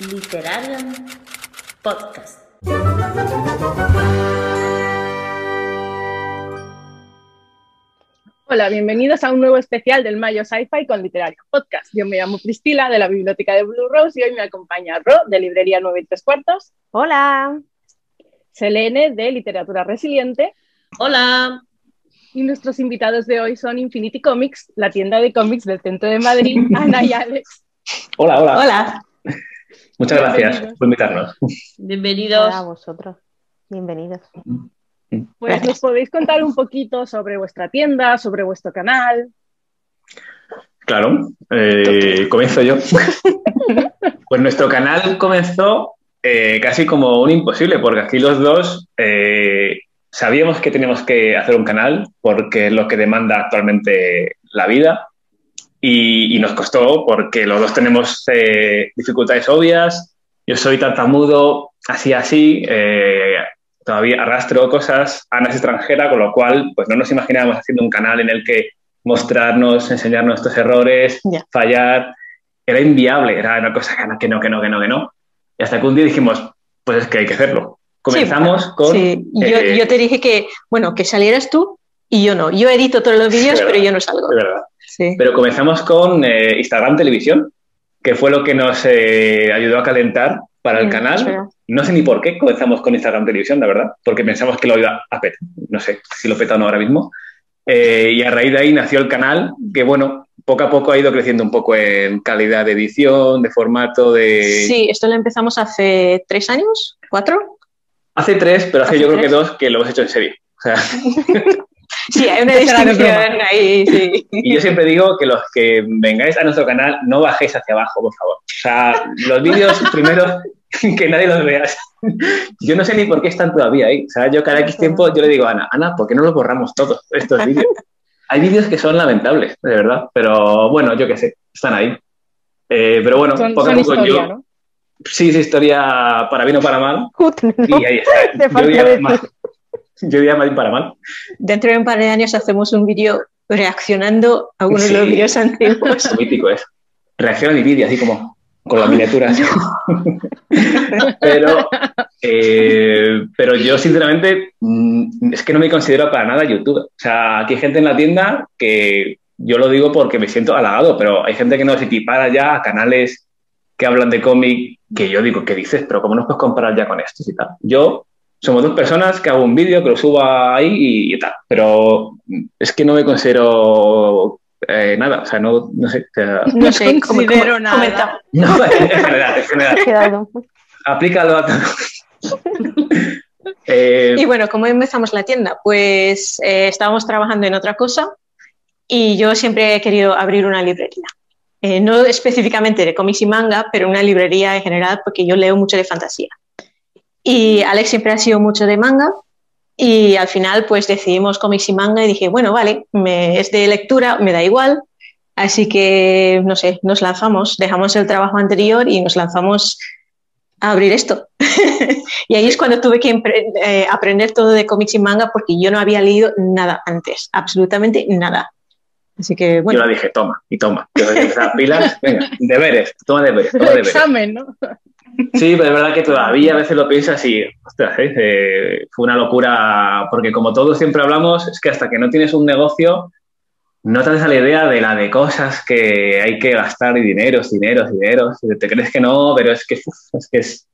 Literarium Podcast. Hola, bienvenidos a un nuevo especial del Mayo Sci-Fi con Literario Podcast. Yo me llamo Priscila de la Biblioteca de Blue Rose y hoy me acompaña Ro de Librería 9 y 3 cuartos. Hola. Selene de Literatura Resiliente. Hola. Y nuestros invitados de hoy son Infinity Comics, la tienda de cómics del centro de Madrid, Ana y Alex. Hola, hola. Hola. Muchas gracias por invitarnos. Bienvenidos. A vosotros. Bienvenidos. Pues Gracias. nos podéis contar un poquito sobre vuestra tienda, sobre vuestro canal. Claro, eh, comienzo yo. pues nuestro canal comenzó eh, casi como un imposible, porque aquí los dos eh, sabíamos que teníamos que hacer un canal, porque es lo que demanda actualmente la vida, y, y nos costó porque los dos tenemos eh, dificultades obvias. Yo soy tartamudo, así así, eh, todavía arrastro cosas. Ana es extranjera, con lo cual pues no nos imaginábamos haciendo un canal en el que mostrarnos, enseñar nuestros errores, Ya. fallar. Era inviable, era una cosa que no, que no, que no, que no. Y hasta que un día dijimos, pues es que hay que hacerlo. Comenzamos con... Sí, yo, eh, yo te dije que, bueno, que salieras tú y yo no. Yo edito todos los vídeos, De pero yo no salgo. de verdad. Sí. Pero comenzamos con eh, Instagram Televisión, que fue lo que nos eh, ayudó a calentar para el canal. verdad. No sé ni por qué comenzamos con Instagram Televisión, la verdad, porque pensamos que lo iba a petar. No sé si lo peta o no ahora mismo. Eh, y a raíz de ahí nació el canal, que bueno, poco a poco ha ido creciendo un poco en calidad de edición, de formato, de... Sí, esto lo empezamos hace tres años, cuatro. Hace tres, pero hace, ¿Hace yo creo que dos que lo hemos hecho en serio. O sea, Sí, hay una distinción ahí, sí. y yo siempre digo que los que vengáis a nuestro canal no bajéis hacia abajo, por favor. O sea, los vídeos primeros que nadie los vea. Yo no sé ni por qué están todavía ahí. O sea, yo cada X tiempo yo le digo a Ana, Ana, ¿por qué no los borramos todos estos vídeos? Hay vídeos que son lamentables, de verdad. Pero bueno, yo qué sé, están ahí. Eh, pero bueno, Son, poco a poco historia, yo. ¿no? Sí, es historia para bien o para mal. Y ahí está. Yo decir. más- yo diría más bien para mal. Dentro de un par de años hacemos un vídeo reaccionando a uno de los vídeos antiguos. Es mítico es. Reacciona mi vídeo así como con las miniaturas. pero, eh, pero yo sinceramente mm, es que no me considero para nada youtuber. O sea, aquí hay gente en la tienda que yo lo digo porque me siento halagado, pero hay gente que nos equipara ya a canales que hablan de cómic que yo digo, ¿qué dices? Pero ¿cómo nos puedes comparar ya con estos y tal? Yo somos dos personas que hago un vídeo, que lo subo ahí y, y tal, pero es que no me considero eh, nada, o sea, no, no sé. o sea, No sé, considero nada. comenta- no, en general, en general. Aplícalo a todo. Eh, Y bueno, ¿cómo empezamos la tienda? Pues eh, estábamos trabajando en otra cosa y yo siempre he querido abrir una librería. Eh, no específicamente de cómics y manga, pero una librería en general porque yo leo mucho de fantasía. Y Alex siempre ha sido mucho de manga y al final pues decidimos cómics y manga y dije, bueno, vale, me- es de lectura, me da igual. Así que, no sé, nos lanzamos, dejamos el trabajo anterior y nos lanzamos a abrir esto. y ahí es cuando tuve que eh, aprender todo de cómics y manga porque yo no había leído nada antes, absolutamente nada. Así que, yo bueno, la dije, toma, y toma. Yo dije, "O sea, pilas, venga, deberes, toma deberes, toma deberes. examen, ¿no? Sí, pero es verdad que todavía a veces lo piensas y, ostras, ¿eh? Eh, fue una locura, porque como todos siempre hablamos, es que hasta que no tienes un negocio, no te a la idea de la de cosas que hay que gastar y dineros, dineros, dineros. Te crees que no, pero es que, uf, es que es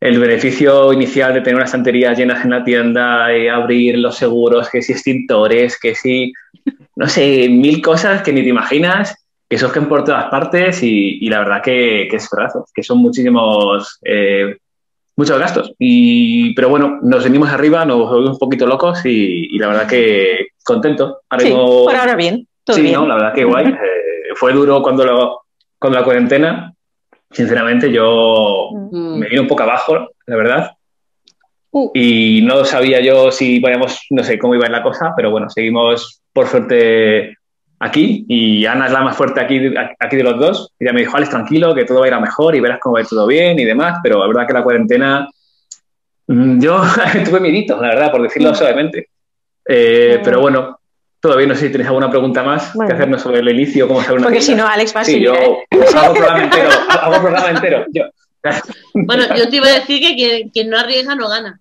el beneficio inicial de tener unas estanterías llenas en la tienda, y abrir los seguros, que si extintores, que si, no sé, mil cosas que ni te imaginas, que surgen por todas partes y, y la verdad que, que es verdad, que son muchísimos, eh, muchos gastos. Y, pero bueno, nos venimos arriba, nos volvimos un poquito locos y, y la verdad que contento. Ahora sí, por ahora bien, todo sí, bien. ¿no? La verdad que guay. Eh, fue duro cuando, lo, cuando la cuarentena. Sinceramente, yo Mm. me vine un poco abajo, la verdad. Uh. Y no sabía yo si vayamos, no sé cómo iba la cosa, pero bueno, seguimos por suerte aquí. Y Ana es la más fuerte aquí, aquí de los dos. Ella me dijo, Alex, tranquilo, que todo va a ir a mejor y verás cómo va a ir todo bien y demás. Pero la verdad que la cuarentena, mm, yo tuve miedito, la verdad, por decirlo Mm. suavemente. Eh. Pero bueno, todavía no sé si tenéis alguna pregunta más Bueno. que hacernos sobre el inicio, cómo hacer una Porque si no, Alex va a Sí, seguir. yo ¿eh? hago programa entero, hago programa entero. Yo, Bueno, yo te iba a decir que quien, quien no arriesga no gana.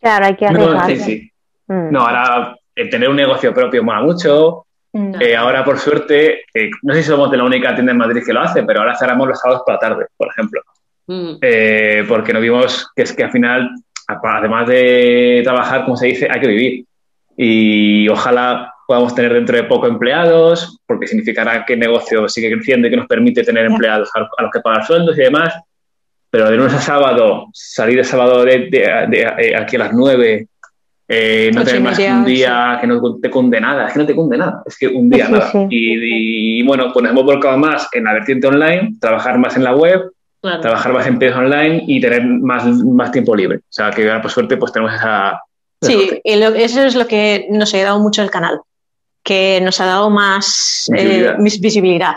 Claro, hay que No, arriesgarse. sí, sí. Mm. No, ahora el tener un negocio propio mola mucho. Mm. Eh, ahora, por suerte, eh, no sé si somos de la única tienda en Madrid que lo hace, pero ahora cerramos los sábados por la tarde, por ejemplo. Mm. Eh, porque nos vimos que es que al final, además de trabajar, como se dice, hay que vivir. Y ojalá podamos tener dentro de poco empleados, porque significará que el negocio sigue creciendo y que nos permite tener empleados a, a los que pagar sueldos y demás. Pero de lunes a sábado, salir de sábado de, de- de- eh, aquí a las 9, eh, no tener y más media, un día que no te cunde nada, es que no te cunde nada, es que un día Sí, nada. sí. Y, y, bueno, pues nos hemos volcado más en la vertiente online, trabajar más en la web, Claro. trabajar más en empresas online y tener más, más tiempo libre. O sea, que ahora por suerte pues tenemos esa... Sí, y lo- eso es lo que nos ha dado mucho el canal, que nos ha dado más eh, Visibilidad. visibilidad.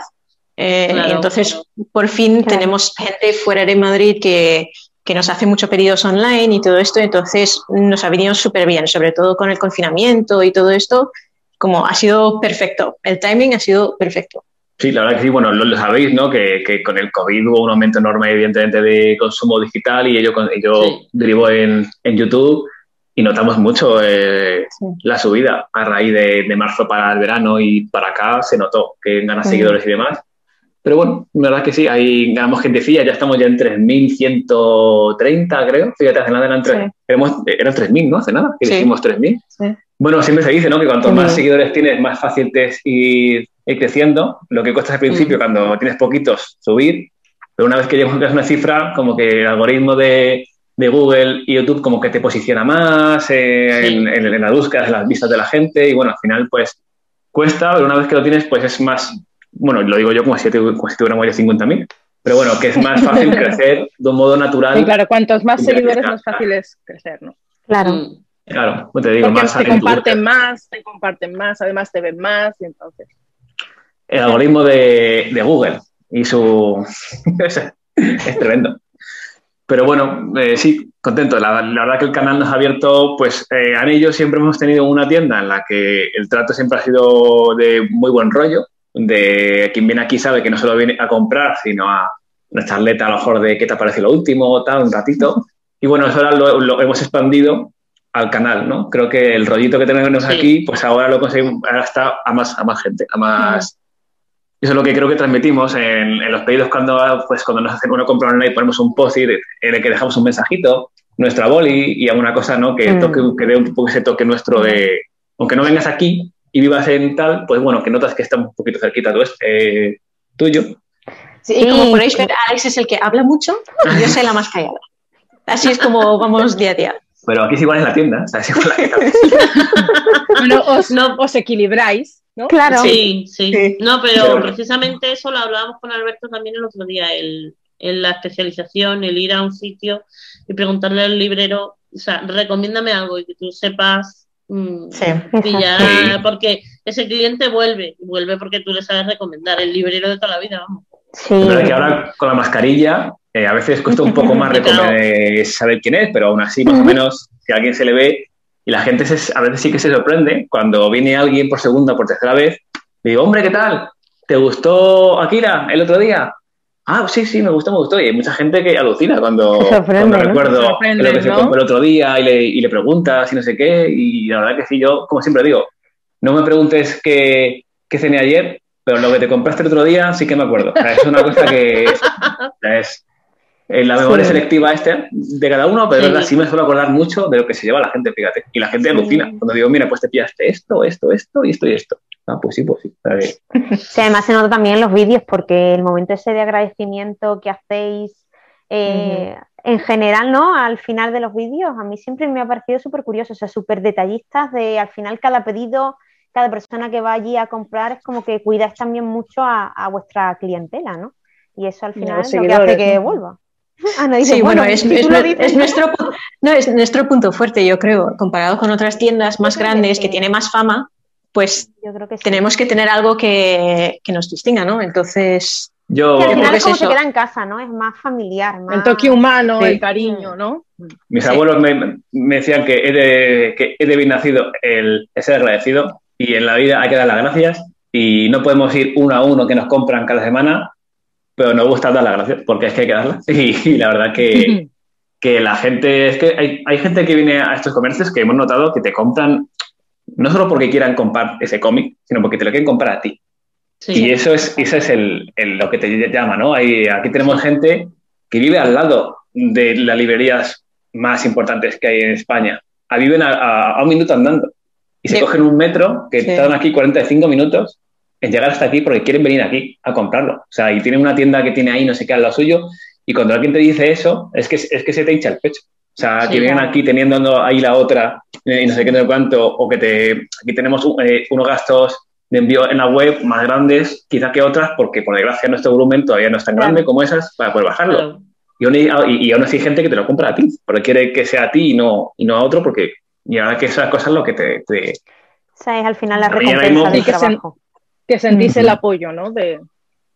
Eh, Claro, y entonces, por fin Claro. tenemos gente fuera de Madrid que, que nos hace mucho pedidos online y todo esto, entonces nos ha venido súper bien, sobre todo con el confinamiento y todo esto, como ha sido perfecto, el timing ha sido perfecto. Sí, la verdad que sí, bueno, lo, lo sabéis, ¿no? Que, que con el COVID hubo un aumento enorme, evidentemente, de consumo digital y ello, con- ello Sí. derivó en, en YouTube y notamos mucho eh, Sí. la subida a raíz de, de marzo para el verano y para acá se notó que ganas seguidores y demás. Pero bueno, la verdad que sí, ahí ganamos gentecilla, ya estamos ya en 3.130, creo. Fíjate, hace nada eran, tres- Sí. éramos- eran 3.000, ¿no? Hace nada, que Sí. dijimos 3.000. Sí. Bueno, siempre se dice, ¿no? Que cuanto más seguidores tienes, más fácil te es ir, ir creciendo. Lo que cuesta al principio, cuando tienes poquitos, subir. Pero una vez que llegas a una cifra, como que el algoritmo de, de Google y YouTube como que te posiciona más eh, en, en, en las búsquedas, en las vistas de la gente. Y bueno, al final, pues cuesta, pero una vez que lo tienes, pues es más, bueno, lo digo yo como si, como si tuviéramos ya 50.000. Pero bueno, que es más fácil crecer de un modo natural. Y claro, cuantos más seguidores, más fácil es crecer, ¿no? Claro. Mm. Claro, pues te digo, Porque más te comparten más, te comparten más, además te ven más, y entonces. el algoritmo de, de Google y su... es tremendo. Pero bueno, eh, sí, contento. La, la verdad que el canal nos ha abierto, pues eh, a ellos siempre hemos tenido una tienda en la que el trato siempre ha sido de muy buen rollo, de quien viene aquí sabe que no solo viene a comprar, sino a una charleta a lo mejor de qué te ha parecido lo último, tal, un ratito. Y bueno, eso ahora lo, lo hemos expandido al canal, ¿no? Creo que el rollito que tenemos Sí. aquí, pues ahora lo conseguimos, ahora está a más, a más gente, a más... Eso es lo que creo que transmitimos en, en los pedidos cuando, pues, cuando nos hacen una compra online, ponemos un post en el que dejamos un mensajito, nuestra boli y alguna cosa, ¿no? Que, Mm. toque, que dé un poco ese toque nuestro de, aunque no vengas aquí y vivas en tal, pues bueno, que notas que está un poquito cerquita tú, eh, tuyo. Sí, y como podéis ver, Alex es el que habla mucho y yo soy la más callada. Así es como vamos día a día. Pero aquí es igual en la tienda, o sea, es igual la que Bueno, os, No. os equilibráis, ¿no? Claro. Sí, sí, Sí. No, pero precisamente eso lo hablábamos con Alberto también el otro día, el, el- la especialización, el ir a un sitio y preguntarle al librero, o sea, recomiéndame algo y que tú sepas Sí. y ya, Sí. porque ese cliente vuelve, y vuelve porque tú le sabes recomendar, el librero de toda la vida, vamos. Sí. Que ahora con la mascarilla eh, a veces cuesta un poco más Claro. recome- saber quién es, pero aún así, más o menos, si a alguien se le ve y la gente se- a veces sí que se sorprende cuando viene alguien por segunda o por tercera vez, le digo, hombre, ¿qué tal? ¿Te gustó Akira el otro día? Ah, sí, sí, me gustó, me gustó. Y hay mucha gente que alucina cuando, cuando ¿no? recuerdo lo que se compró el otro día y le, y le preguntas y no sé qué. Y la verdad que sí, yo, como siempre digo, no me preguntes qué, qué cené ayer, pero lo que te compraste el otro día sí que me acuerdo. O sea, es una cosa que es, es en la memoria Sí. selectiva este de cada uno, pero Sí. verdad, sí me suelo acordar mucho de lo que se lleva la gente, fíjate. Y la gente alucina. Cuando digo, mira, pues te pillaste esto, esto, esto y esto y esto. Ah, pues sí, pues sí. Sí, además se nota también en los vídeos porque el momento ese de agradecimiento que hacéis eh, en general, ¿no? Al final de los vídeos, a mí siempre me ha parecido súper curioso, o sea, súper detallistas de al final cada pedido, cada persona que va allí a comprar es como que cuidáis también mucho a, a vuestra clientela, ¿no? Y eso al final es lo que hace que vuelva. Ah, no, dice, Sí, bueno, es, nuestro, no, es nuestro punto fuerte, yo creo. Comparado con otras tiendas más grandes que sí. tienen más fama, pues yo creo que sí. tenemos que tener algo que, que nos distinga, ¿no? Entonces, Yo, al creo final que es como se queda en casa, ¿no? Es más familiar, más... El toque humano, Sí. el cariño, ¿no? mis Sí. abuelos me, me decían que he de, que he de bien nacido el, el ser agradecido y en la vida hay que dar las gracias y no podemos ir uno a uno que nos compran cada semana pero no gusta dar las gracias, porque es que hay que darlas. Y, la verdad que, que, la gente, es que hay, hay, gente que viene a estos comercios que hemos notado que te compran, no solo porque quieran comprar ese cómic, sino porque te lo quieren comprar a ti. Y eso es, eso es el, lo que te llama, ¿no? Hay, aquí tenemos gente que vive al lado de las librerías más importantes que hay en España. A, viven a, un minuto andando. Y se cogen un metro que están aquí 45 minutos en llegar hasta aquí porque quieren venir aquí a comprarlo. O sea, y tienen una tienda que tiene ahí no sé qué al lado suyo. Y cuando alguien te dice eso, es que, es que se te hincha el pecho. O sea, que vienen aquí teniendo ahí la otra eh, y no sé qué, no sé cuánto, o que te, aquí tenemos eh, unos gastos de envío en la web más grandes quizá que otras, porque por desgracia nuestro volumen todavía no es tan grande como esas para poder bajarlo. Y, y, aún así hay gente que te lo compra a ti, porque quiere que sea a ti y no, y no a otro, porque y ahora que esas cosas lo que te... te o sea, es al final la recompensa del trabajo. que sentís el apoyo, ¿no? De,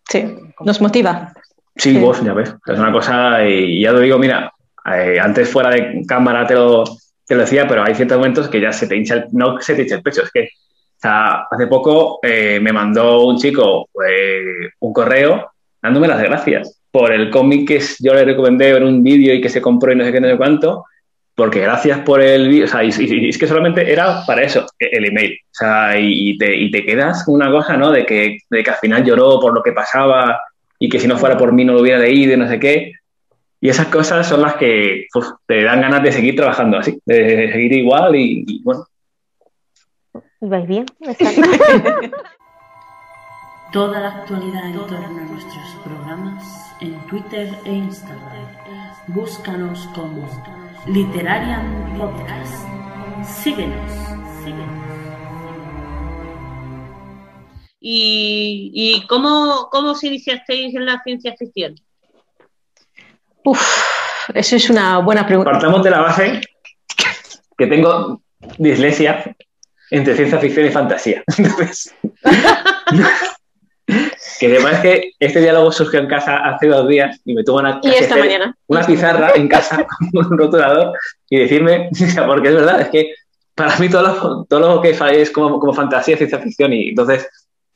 sí, nos motiva. Sí, vos, ya ves. Es una cosa, y ya te digo, mira, eh, antes fuera de cámara te lo, te lo decía, pero hay ciertos momentos que ya se te hincha el, no se te hincha el pecho, es que hace poco eh, me mandó un chico eh, un correo dándome las gracias por el cómic que yo le recomendé en un vídeo y que se compró y no sé qué, no sé cuánto, porque gracias por el vídeo, o sea, y, es que solamente era para eso, e, el email, o sea, y, te, y te quedas con una cosa, ¿no? De que, de que al final lloró por lo que pasaba y que si no fuera por mí no lo hubiera leído y no sé qué. Y esas cosas son las que te dan ganas de seguir trabajando así, de seguir igual y bueno, ¿Vais bien? Toda la actualidad en torno a nuestros programas en Twitter e Instagram. Búscanos como Literarian Podcast. Síguenos, síguenos. ¿Y, y cómo, cómo os iniciasteis en la ciencia ficción? Uf, eso es una buena pregunta. Partamos de la base que tengo dislexia entre ciencia ficción y fantasía. que además que este diálogo surgió en casa hace dos días y me tuvo una, una pizarra en casa con un rotulador y decirme, porque es verdad, es que para mí todo lo, todo lo que es como, como fantasía, ciencia ficción y entonces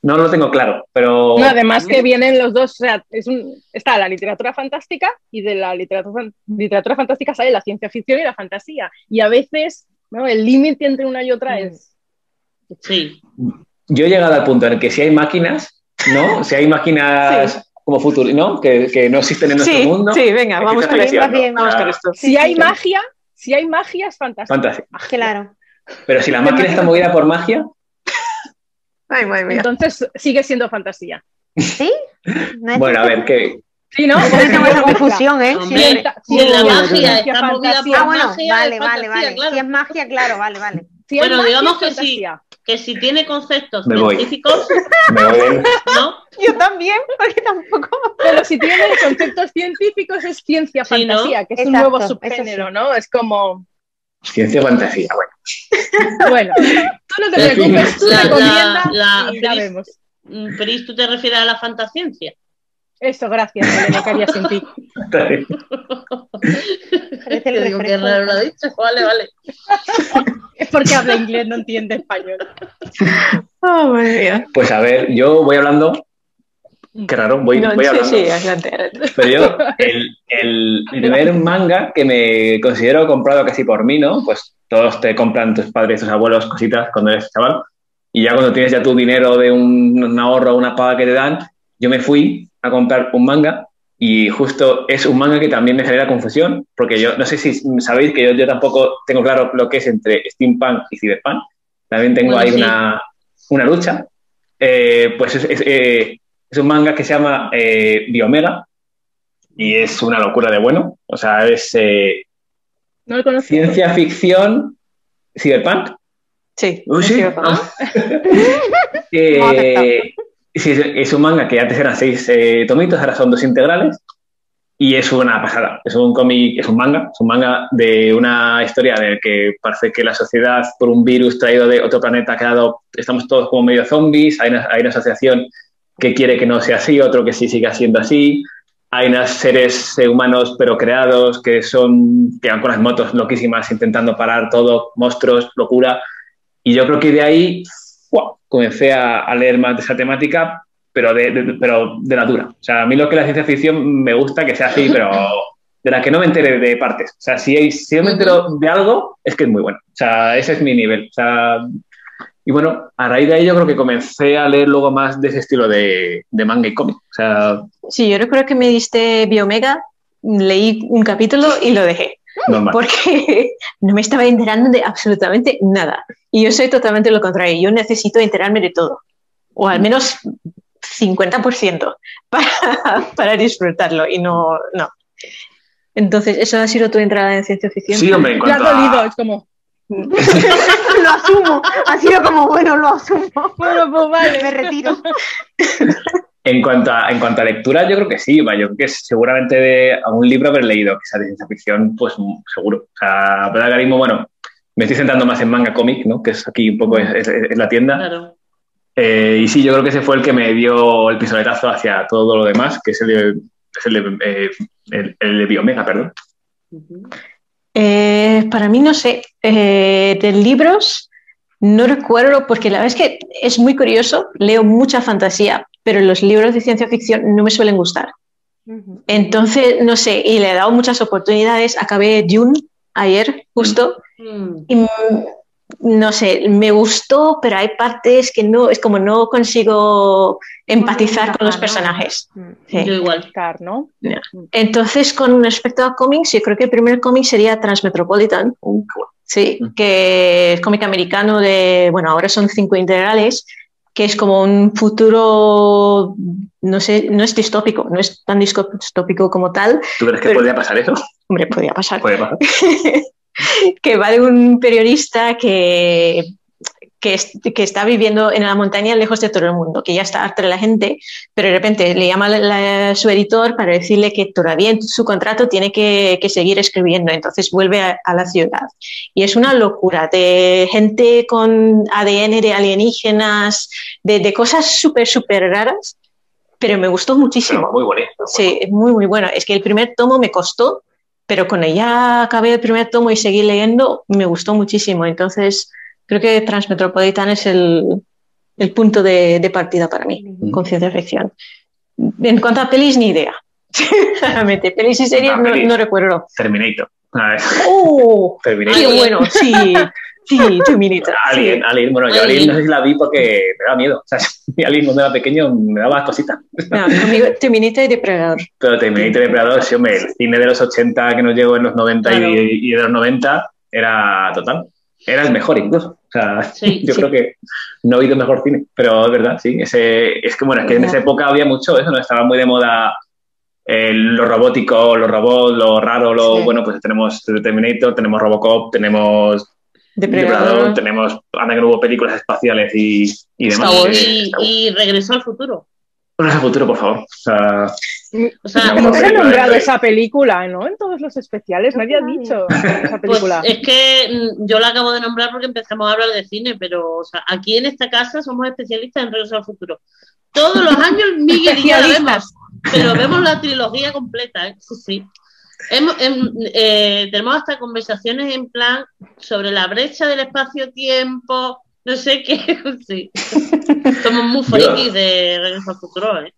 no lo tengo claro, pero... además que vienen los dos, o sea, es un, está la literatura fantástica y de la literatura, literatura fantástica sale la ciencia ficción y la fantasía. Y a veces el límite entre una y otra mm. es Sí. Yo he llegado al punto en el que si hay máquinas, ¿no? Si hay máquinas como futuro, ¿no? Que, no existen en nuestro mundo. Sí, venga, vamos con, esto. Si hay magia, si hay magia es fantástico. Fantástico. Claro. Pero si la máquina está movida por magia. Ay, Entonces sigue siendo fantasía. ¿Sí? bueno, a ver, ¿qué, Sí, ¿no? Porque tengo confusión, ¿eh? si la magia está movida por ah, bueno, vale, vale, vale. Si es magia, claro, vale, vale bueno, digamos que sí, que si tiene conceptos científicos, ¿no? Yo también, porque tampoco. Pero si tiene conceptos científicos es ciencia fantasía, que es un nuevo subgénero, ¿no? Es como. Ciencia fantasía, bueno. Bueno, tú no te preocupes, tú la, y la vemos. Mm, Peris, ¿tú te refieres a la fantasciencia? Eso, gracias, Elena, que haría sin ti. digo que raro lo ha dicho. Vale, vale. es porque habla inglés, no entiende español. Oh, pues a ver, yo voy hablando. Qué raro, voy, voy hablando. Sí, sí, adelante, Pero yo, el, el, primer manga que me considero comprado casi por mí, ¿no? Pues todos te compran tus padres, tus abuelos, cositas cuando eres chaval. Y ya cuando tienes ya tu dinero de un, un ahorro, una paga que te dan, yo me fui a comprar un manga y justo es un manga que también me genera confusión, porque yo no sé si sabéis que yo, yo tampoco tengo claro lo que es entre steampunk y cyberpunk. También tengo ahí una, una, lucha. Eh, pues es, eh, es, un manga que se llama eh, Biomega y es una locura de bueno. O sea, es ciencia ficción cyberpunk. Sí. sí. Sí, es un manga que antes eran seis eh, tomitos, ahora son dos integrales. Y es una pasada. Es un cómic, es un manga, es un manga de una historia en la que parece que la sociedad, por un virus traído de otro planeta, ha quedado, estamos todos como medio zombies. Hay una, hay una asociación que quiere que no sea así, otro que sí siga siendo así. Hay unos seres humanos pero creados que son que van con las motos loquísimas intentando parar todo, monstruos, locura. Y yo creo que de ahí comencé a, leer más de esa temática pero de, de- pero de natura. O sea, a mí lo que la ciencia ficción me gusta que sea así, pero de la que no me entere de partes. O sea, si, hay- si yo me entero de algo, es que es muy bueno. O sea, ese es mi nivel. O sea, y bueno, a raíz de ello creo que comencé a leer luego más de ese estilo de, de manga y cómic. O sea, Sí, yo recuerdo que me diste Biomega, leí un capítulo y lo dejé, normal. porque no me estaba enterando de absolutamente nada. Y yo soy totalmente lo contrario, yo necesito enterarme de todo, o al menos 50% para, para disfrutarlo y no, no. Entonces, ¿eso ha sido tu entrada en ciencia ficción? Sí, hombre, en cuanto dolido, a, es como, asumo. Ha sido como, bueno, lo asumo. bueno, pues vale. Me retiro. en cuanto a, en cuanto a lectura, yo creo que sí. va, Yo creo que seguramente de algún libro haber leído que sea de ciencia ficción, pues mm, seguro. O sea, que ahora mismo, bueno, me estoy centrando más en manga cómic, ¿no? Que es aquí un poco es, es- es la tienda. Claro. Eh, y sí, yo creo que ese fue el que me dio el pistoletazo hacia todo lo demás, que es el de, es el de, eh, el, el de Biomega, perdón. Ujú. Eh, para mí, no sé, eh, de libros no recuerdo, porque la verdad es que es muy curioso, leo mucha fantasía, pero los libros de ciencia ficción no me suelen gustar. Entonces, no sé, y le he dado muchas oportunidades. Acabé Dune ayer, justo, Mm. y no sé, me gustó, pero hay partes que no, es como no consigo empatizar con los personajes. Sí. Yo igual. ¿no? Entonces, con respecto a cómics, yo creo que el primer cómic sería Transmetropolitan, sí, Mm. que es cómic americano de, bueno, ahora son cinco integrales, que es como un futuro, no sé, no es distópico, no es tan distópico como tal, ¿Tú crees que Pero- podría pasar eso? hombre, podría pasar, Puede pasar. que va de un periodista que, que, es- que está viviendo en la montaña lejos de todo el mundo, que ya está harta de la gente, pero de repente le llama la- la- su editor para decirle que todavía en su contrato tiene que, que seguir escribiendo, entonces vuelve a, a la ciudad. Y es una locura de gente con ADN de alienígenas, de, de cosas súper, súper raras, pero me gustó muchísimo. Muy bonito. Sí, es muy, muy bueno. Es que el primer tomo me costó, pero cuando ya acabé el primer tomo y seguí leyendo, me gustó muchísimo. Entonces, creo que Transmetropolitan es el, el punto de, de partida para mí, con ciencia ficción. En cuanto a pelis, ni idea. Sinceramente, pelis y series Ah, no, pelis. no recuerdo. Terminator. A ver, ¡Oh! Terminator. ¡Qué bueno! Sí, sí, Terminator. sí. Alien, Alien. Bueno, yo Alien. Alien no sé si la vi porque me daba miedo. O sea, mi Alien cuando era pequeño me daba cositas. No, conmigo Terminator y Depredador. Pero Terminator y Depredador, sí, hombre, el cine de los 80 que nos llegó en los 90 y- Claro. y, de los 90 era total. Era el mejor incluso. O sea, Sí, yo sí. creo que no ha habido mejor cine. Pero es verdad, sí. Ese, es que, bueno, es que en esa época había mucho eso, ¿no? Estaba muy de moda eh, lo robótico, lo robot, lo raro, lo... Sí. Bueno, pues tenemos Terminator, tenemos Robocop, tenemos Depredador. Depredador, tenemos... Anda que no hubo películas espaciales y, y demás. Eh, Y, y regresó al futuro. Volvemos al futuro, por favor. O sea, O sea, No, No se ha nombrado esa película, ¿no? En todos los especiales, nadie ha dicho esa pues película. es que mm, yo la acabo de nombrar porque empezamos a hablar de cine, pero o sea, aquí en esta casa somos especialistas en Regreso al Futuro. Todos los años Miguel y yo la vemos, pero vemos la trilogía completa, ¿eh? Sí, sí. Hemos- em, eh, tenemos hasta conversaciones en plan sobre la brecha del espacio-tiempo, no sé qué. Sí. Somos muy frikis de Regreso al Futuro, ¿eh?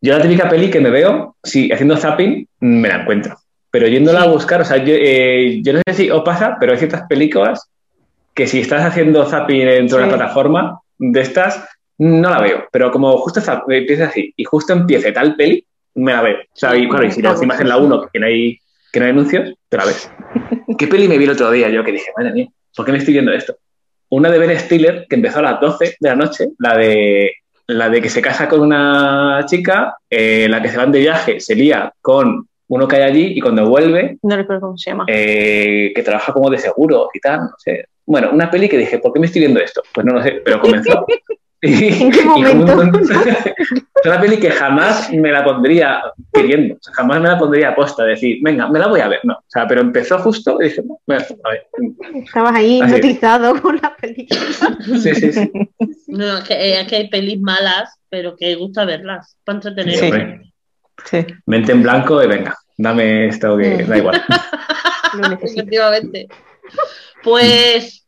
Yo la típica peli que me veo, sí, haciendo zapping, me la encuentro. Pero yéndola a buscar, o sea, yo, eh, yo no sé si os pasa, pero hay ciertas películas que si estás haciendo zapping dentro de Sí. la plataforma de estas, no la veo. Pero como justo zap- empieza así y justo empiece tal peli, me la veo. O sea, y claro, y si encima en la 1, que no hay, que no hay anuncios, te la ves. ¿Qué peli me vi el otro día yo que dije, madre mía, ¿por qué me estoy viendo esto? Una de Ben Stiller que empezó a las 12 de la noche, la de la de que se casa con una chica, eh, la que se van de viaje, se lía con uno que hay allí y cuando vuelve, No recuerdo cómo se llama. eh, que trabaja como de seguro y tal, no sé. Bueno, una peli que dije, ¿por qué me estoy viendo esto? Pues no lo sé, pero comenzó. ¿En qué y momento? Es una peli que jamás me la pondría queriendo, o sea, jamás me la pondría a posta, decir, venga, me la voy a ver, no. O sea, pero empezó justo y dije, "No, venga, a ver. Estabas ahí hipnotizado con la película. Sí, sí, sí. No, es que, eh, es que hay pelis malas, pero que gusta verlas, para entretener. Sí. Mente en blanco y venga, dame esto que da igual. Efectivamente. Pues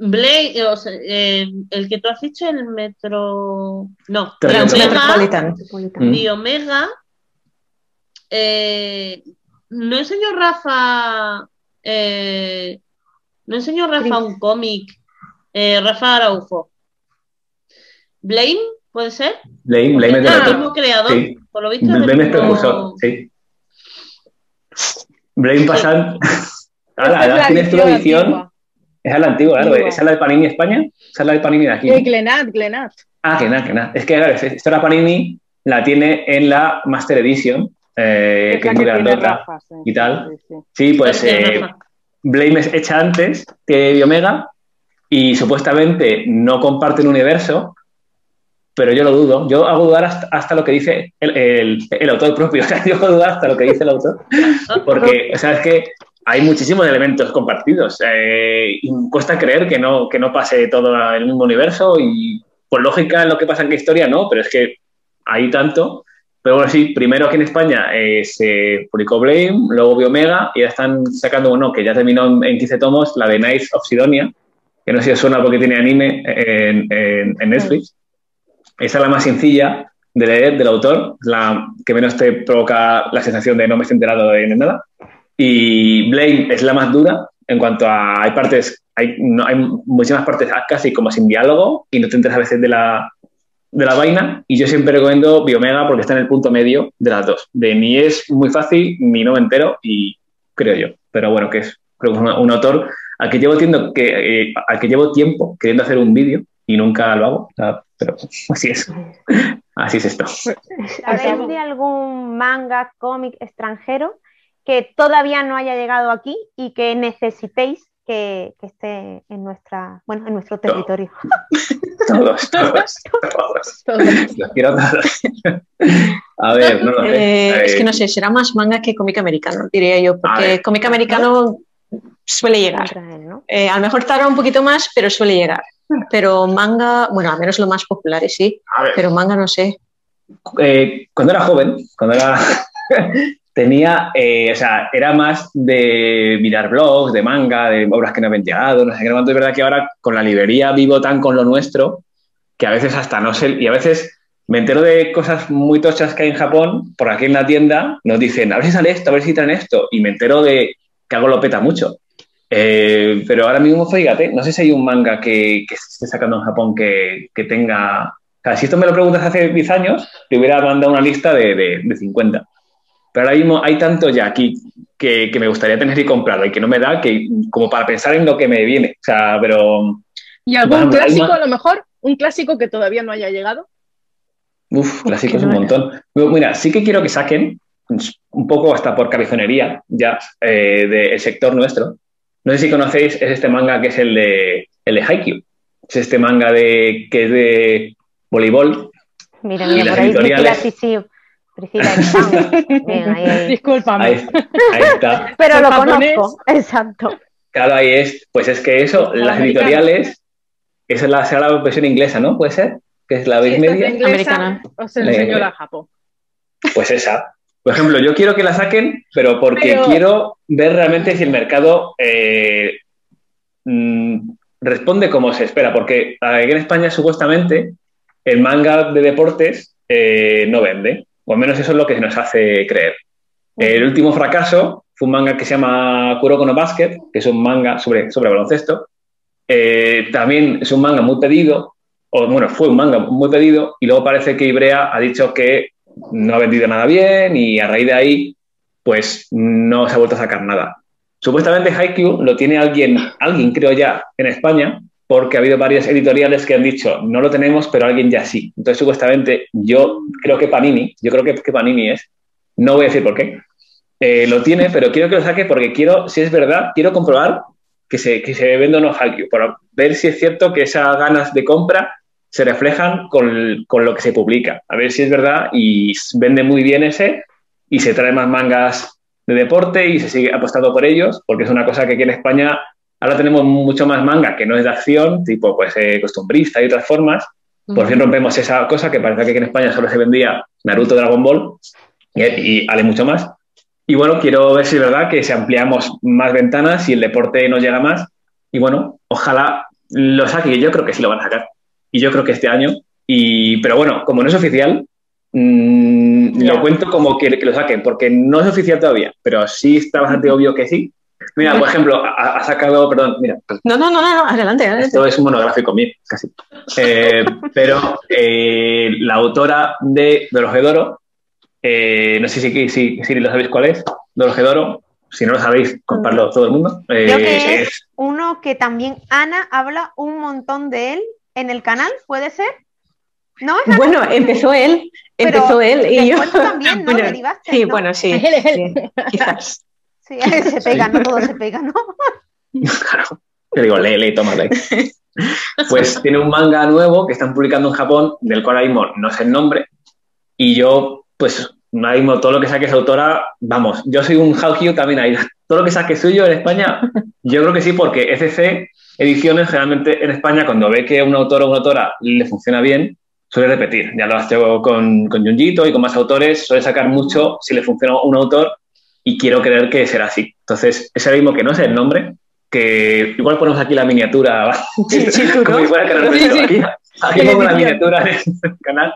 Blade, o sea, eh, el que tú has dicho, el metro. No, Metro- Biomega, Metropolitan. Mm. Biomega. eh, no enseñó Rafa. eh, no enseñó Rafa un cómic. eh, Rafa Araujo. Blame, ¿puede ser? Blame, Blame es Es el mismo creador. Sí. Por lo visto Blame es precursor, sí. Blame pasan. Ahora, tienes tu edición. Esa es la antigua, claro. Esa es la de Panini España. Esa es la de Panini de aquí. Eh, Glenat, Glenat. Ah, que nada. Es que, claro, esta la Panini la tiene en la Master Edition, eh, Es que es muy grandota. Sí. y tal. Sí, sí. Sí, pues eh, Blame es hecha antes que Biomega y supuestamente no comparten universo, pero yo lo dudo. Yo hago dudar hasta, hasta lo que dice el, el- el autor propio. O sea, yo hago dudar hasta lo que dice el autor. Porque, o sea, es que hay muchísimos elementos compartidos. Eh, y cuesta creer que no, que no pase todo el mismo universo y por lógica lo que pasa en qué historia no, pero es que hay tanto. Pero bueno, sí, primero aquí en España eh, se publicó Blame, luego Biomega y ya están sacando uno que ya terminó en, en 15 tomos, la de Knights of Sidonia, que no sé si os suena porque tiene anime en, en- en Netflix. Esa es la más sencilla de leer del autor, la que menos te provoca la sensación de no me estoy enterado de nada. Y Blame es la más dura en cuanto a. Hay partes, hay, no, hay muchísimas partes casi como sin diálogo y no te enteras a veces de la, de la vaina. Y yo siempre recomiendo Biomega porque está en el punto medio de las dos. De ni es muy fácil ni no me entero, y creo yo. Pero bueno, que es creo que es un, un autor al que llevo tiendo que, eh, al que llevo tiempo queriendo hacer un vídeo y nunca lo hago. O sea, pero así es. Así es esto. ¿Sabéis de algún manga, cómic extranjero que todavía no haya llegado aquí y que necesitéis que, que esté en nuestra, bueno, en nuestro territorio? Todos, todos, todos. Todo. Los quiero todos. A ver, no lo sé. Eh, es que no sé, será más manga que cómic americano, diría yo, porque cómic americano suele llegar. Eh, a lo mejor tarda un poquito más, pero suele llegar. Pero manga, bueno, al menos lo más popular sí, pero manga no sé. eh, cuando era joven, cuando era. tenía. eh, o sea, era más de mirar blogs, de manga, de obras que no habían llegado, no sé qué. cuánto. Es verdad que ahora con la librería vivo tan con lo nuestro que a veces hasta no sé. Y a veces me entero de cosas muy tochas que hay en Japón, por aquí en la tienda nos dicen, a ver si sale esto, a ver si traen esto. Y me entero de que algo lo peta mucho. Eh, pero ahora mismo, fíjate, no sé si hay un manga que, que se esté sacando en Japón que, que tenga. O sea, si esto me lo preguntas hace 10 años, te hubiera mandado una lista de, de, de 50. Pero ahora mismo hay tanto ya aquí que, que me gustaría tener y comprarlo y que no me da que como para pensar en lo que me viene. O sea, pero. ¿Y algún clásico a lo mejor? ¿Un clásico que todavía no haya llegado? Uf, clásicos un montón. Mira, sí que quiero que saquen, un poco hasta por cabezonería, ya, eh, del sector nuestro. No sé si conocéis, es este manga que es el de, el de Haikyuu. Es este manga de, que es de voleibol. Mira, Y mira, las por ahí editoriales. Priscila. Bien, ahí, ahí. Discúlpame. Ahí, ahí está. Pero ¿Son lo japonés? conozco, exacto. Claro, ahí es. Pues es que eso, Los las americanos. editoriales, esa es la, será la versión inglesa, ¿no? ¿Puede ser? Que es la vez es media. inglesa, Americana. os enseño Eh, la Japón. Pues esa. Por ejemplo, yo quiero que la saquen, pero porque Pero- quiero ver realmente si el mercado eh, mm, responde como se espera. Porque aquí en España, supuestamente, el manga de deportes eh, no vende. O al menos eso es lo que se nos hace creer. El último fracaso fue un manga que se llama Kuroko no Basket, que es un manga sobre, sobre baloncesto. Eh, también es un manga muy pedido, o bueno, fue un manga muy pedido, y luego parece que Ibrea ha dicho que no ha vendido nada bien y a raíz de ahí, pues no se ha vuelto a sacar nada. Supuestamente Haikyuu lo tiene alguien, alguien creo ya, en España, porque ha habido varias editoriales que han dicho, no lo tenemos, pero alguien ya sí. Entonces, supuestamente, yo creo que Panini, yo creo que, que Panini es, no voy a decir por qué, eh, lo tiene, pero quiero que lo saque porque quiero, si es verdad, quiero comprobar que se, que se vende o no Haikyuu, para ver si es cierto que esas ganas de compra se reflejan con, con lo que se publica. A ver si es verdad y vende muy bien ese y se trae más mangas de deporte y se sigue apostando por ellos, porque es una cosa que aquí en España ahora tenemos mucho más manga que no es de acción, tipo pues eh, costumbrista y otras formas. Por fin rompemos esa cosa que parece que aquí en España solo se vendía Naruto, Dragon Ball y, y mucho más. Y bueno, quiero ver si es verdad que si ampliamos más ventanas y el deporte nos llega más. Y bueno, ojalá lo saque, yo creo que sí lo van a sacar. Y yo creo que este año. Y, pero bueno, como no es oficial, mm, lo cuento como que, que, lo saquen, porque no es oficial todavía, pero sí está bastante obvio que sí. Mira, por ejemplo, ha, ha sacado, perdón, mira. No, no, no, no, adelante, adelante. Esto es un monográfico mío, casi. Eh, pero eh, la autora de Dorojedoro, eh, no sé si, si, si, lo sabéis cuál es, Dorojedoro, si no lo sabéis, comparlo todo el mundo. Eh, Creo que es, es, uno que también Ana habla un montón de él en el canal, ¿puede ser? ¿No? Bueno, empezó él, empezó él y yo. también, ¿no? Bueno, Derivaste, sí, ¿no? bueno, sí, Él es él. sí, quizás. Sí, se pega, no todo se pega, ¿no? Claro. Te digo, lee, lee, toma, lee. Pues tiene un manga nuevo que están publicando en Japón, del cual ahora mismo no sé el nombre. Y yo, pues, ahora mismo todo lo que saque esa autora, vamos, yo soy un Haukyuu también ahí. Todo lo que saque suyo en España, yo creo que sí, porque FC Ediciones generalmente en España, cuando ve que un autor o una autora le funciona bien, suele repetir. Ya lo has hecho con, con Junjito y con más autores, suele sacar mucho si le funciona un autor y quiero creer que será así. Entonces, ese mismo que no sé el nombre, que igual ponemos aquí la miniatura, Sí, sí, tú, como ¿no? si fuera que Sí, sí. aquí, aquí pongo la miniatura en el canal.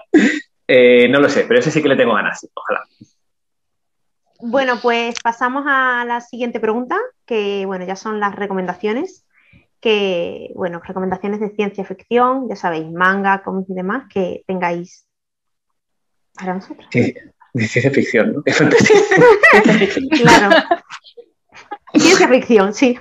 Eh, no lo sé, pero ese sí que le tengo ganas, ojalá. Bueno, pues pasamos a la siguiente pregunta, que bueno, ya son las recomendaciones, que bueno, recomendaciones de ciencia ficción, ya sabéis, manga, cómics y demás, que tengáis para nosotros. Sí, de ciencia ficción, ¿no? De fantasía. Claro. Ciencia ficción, sí.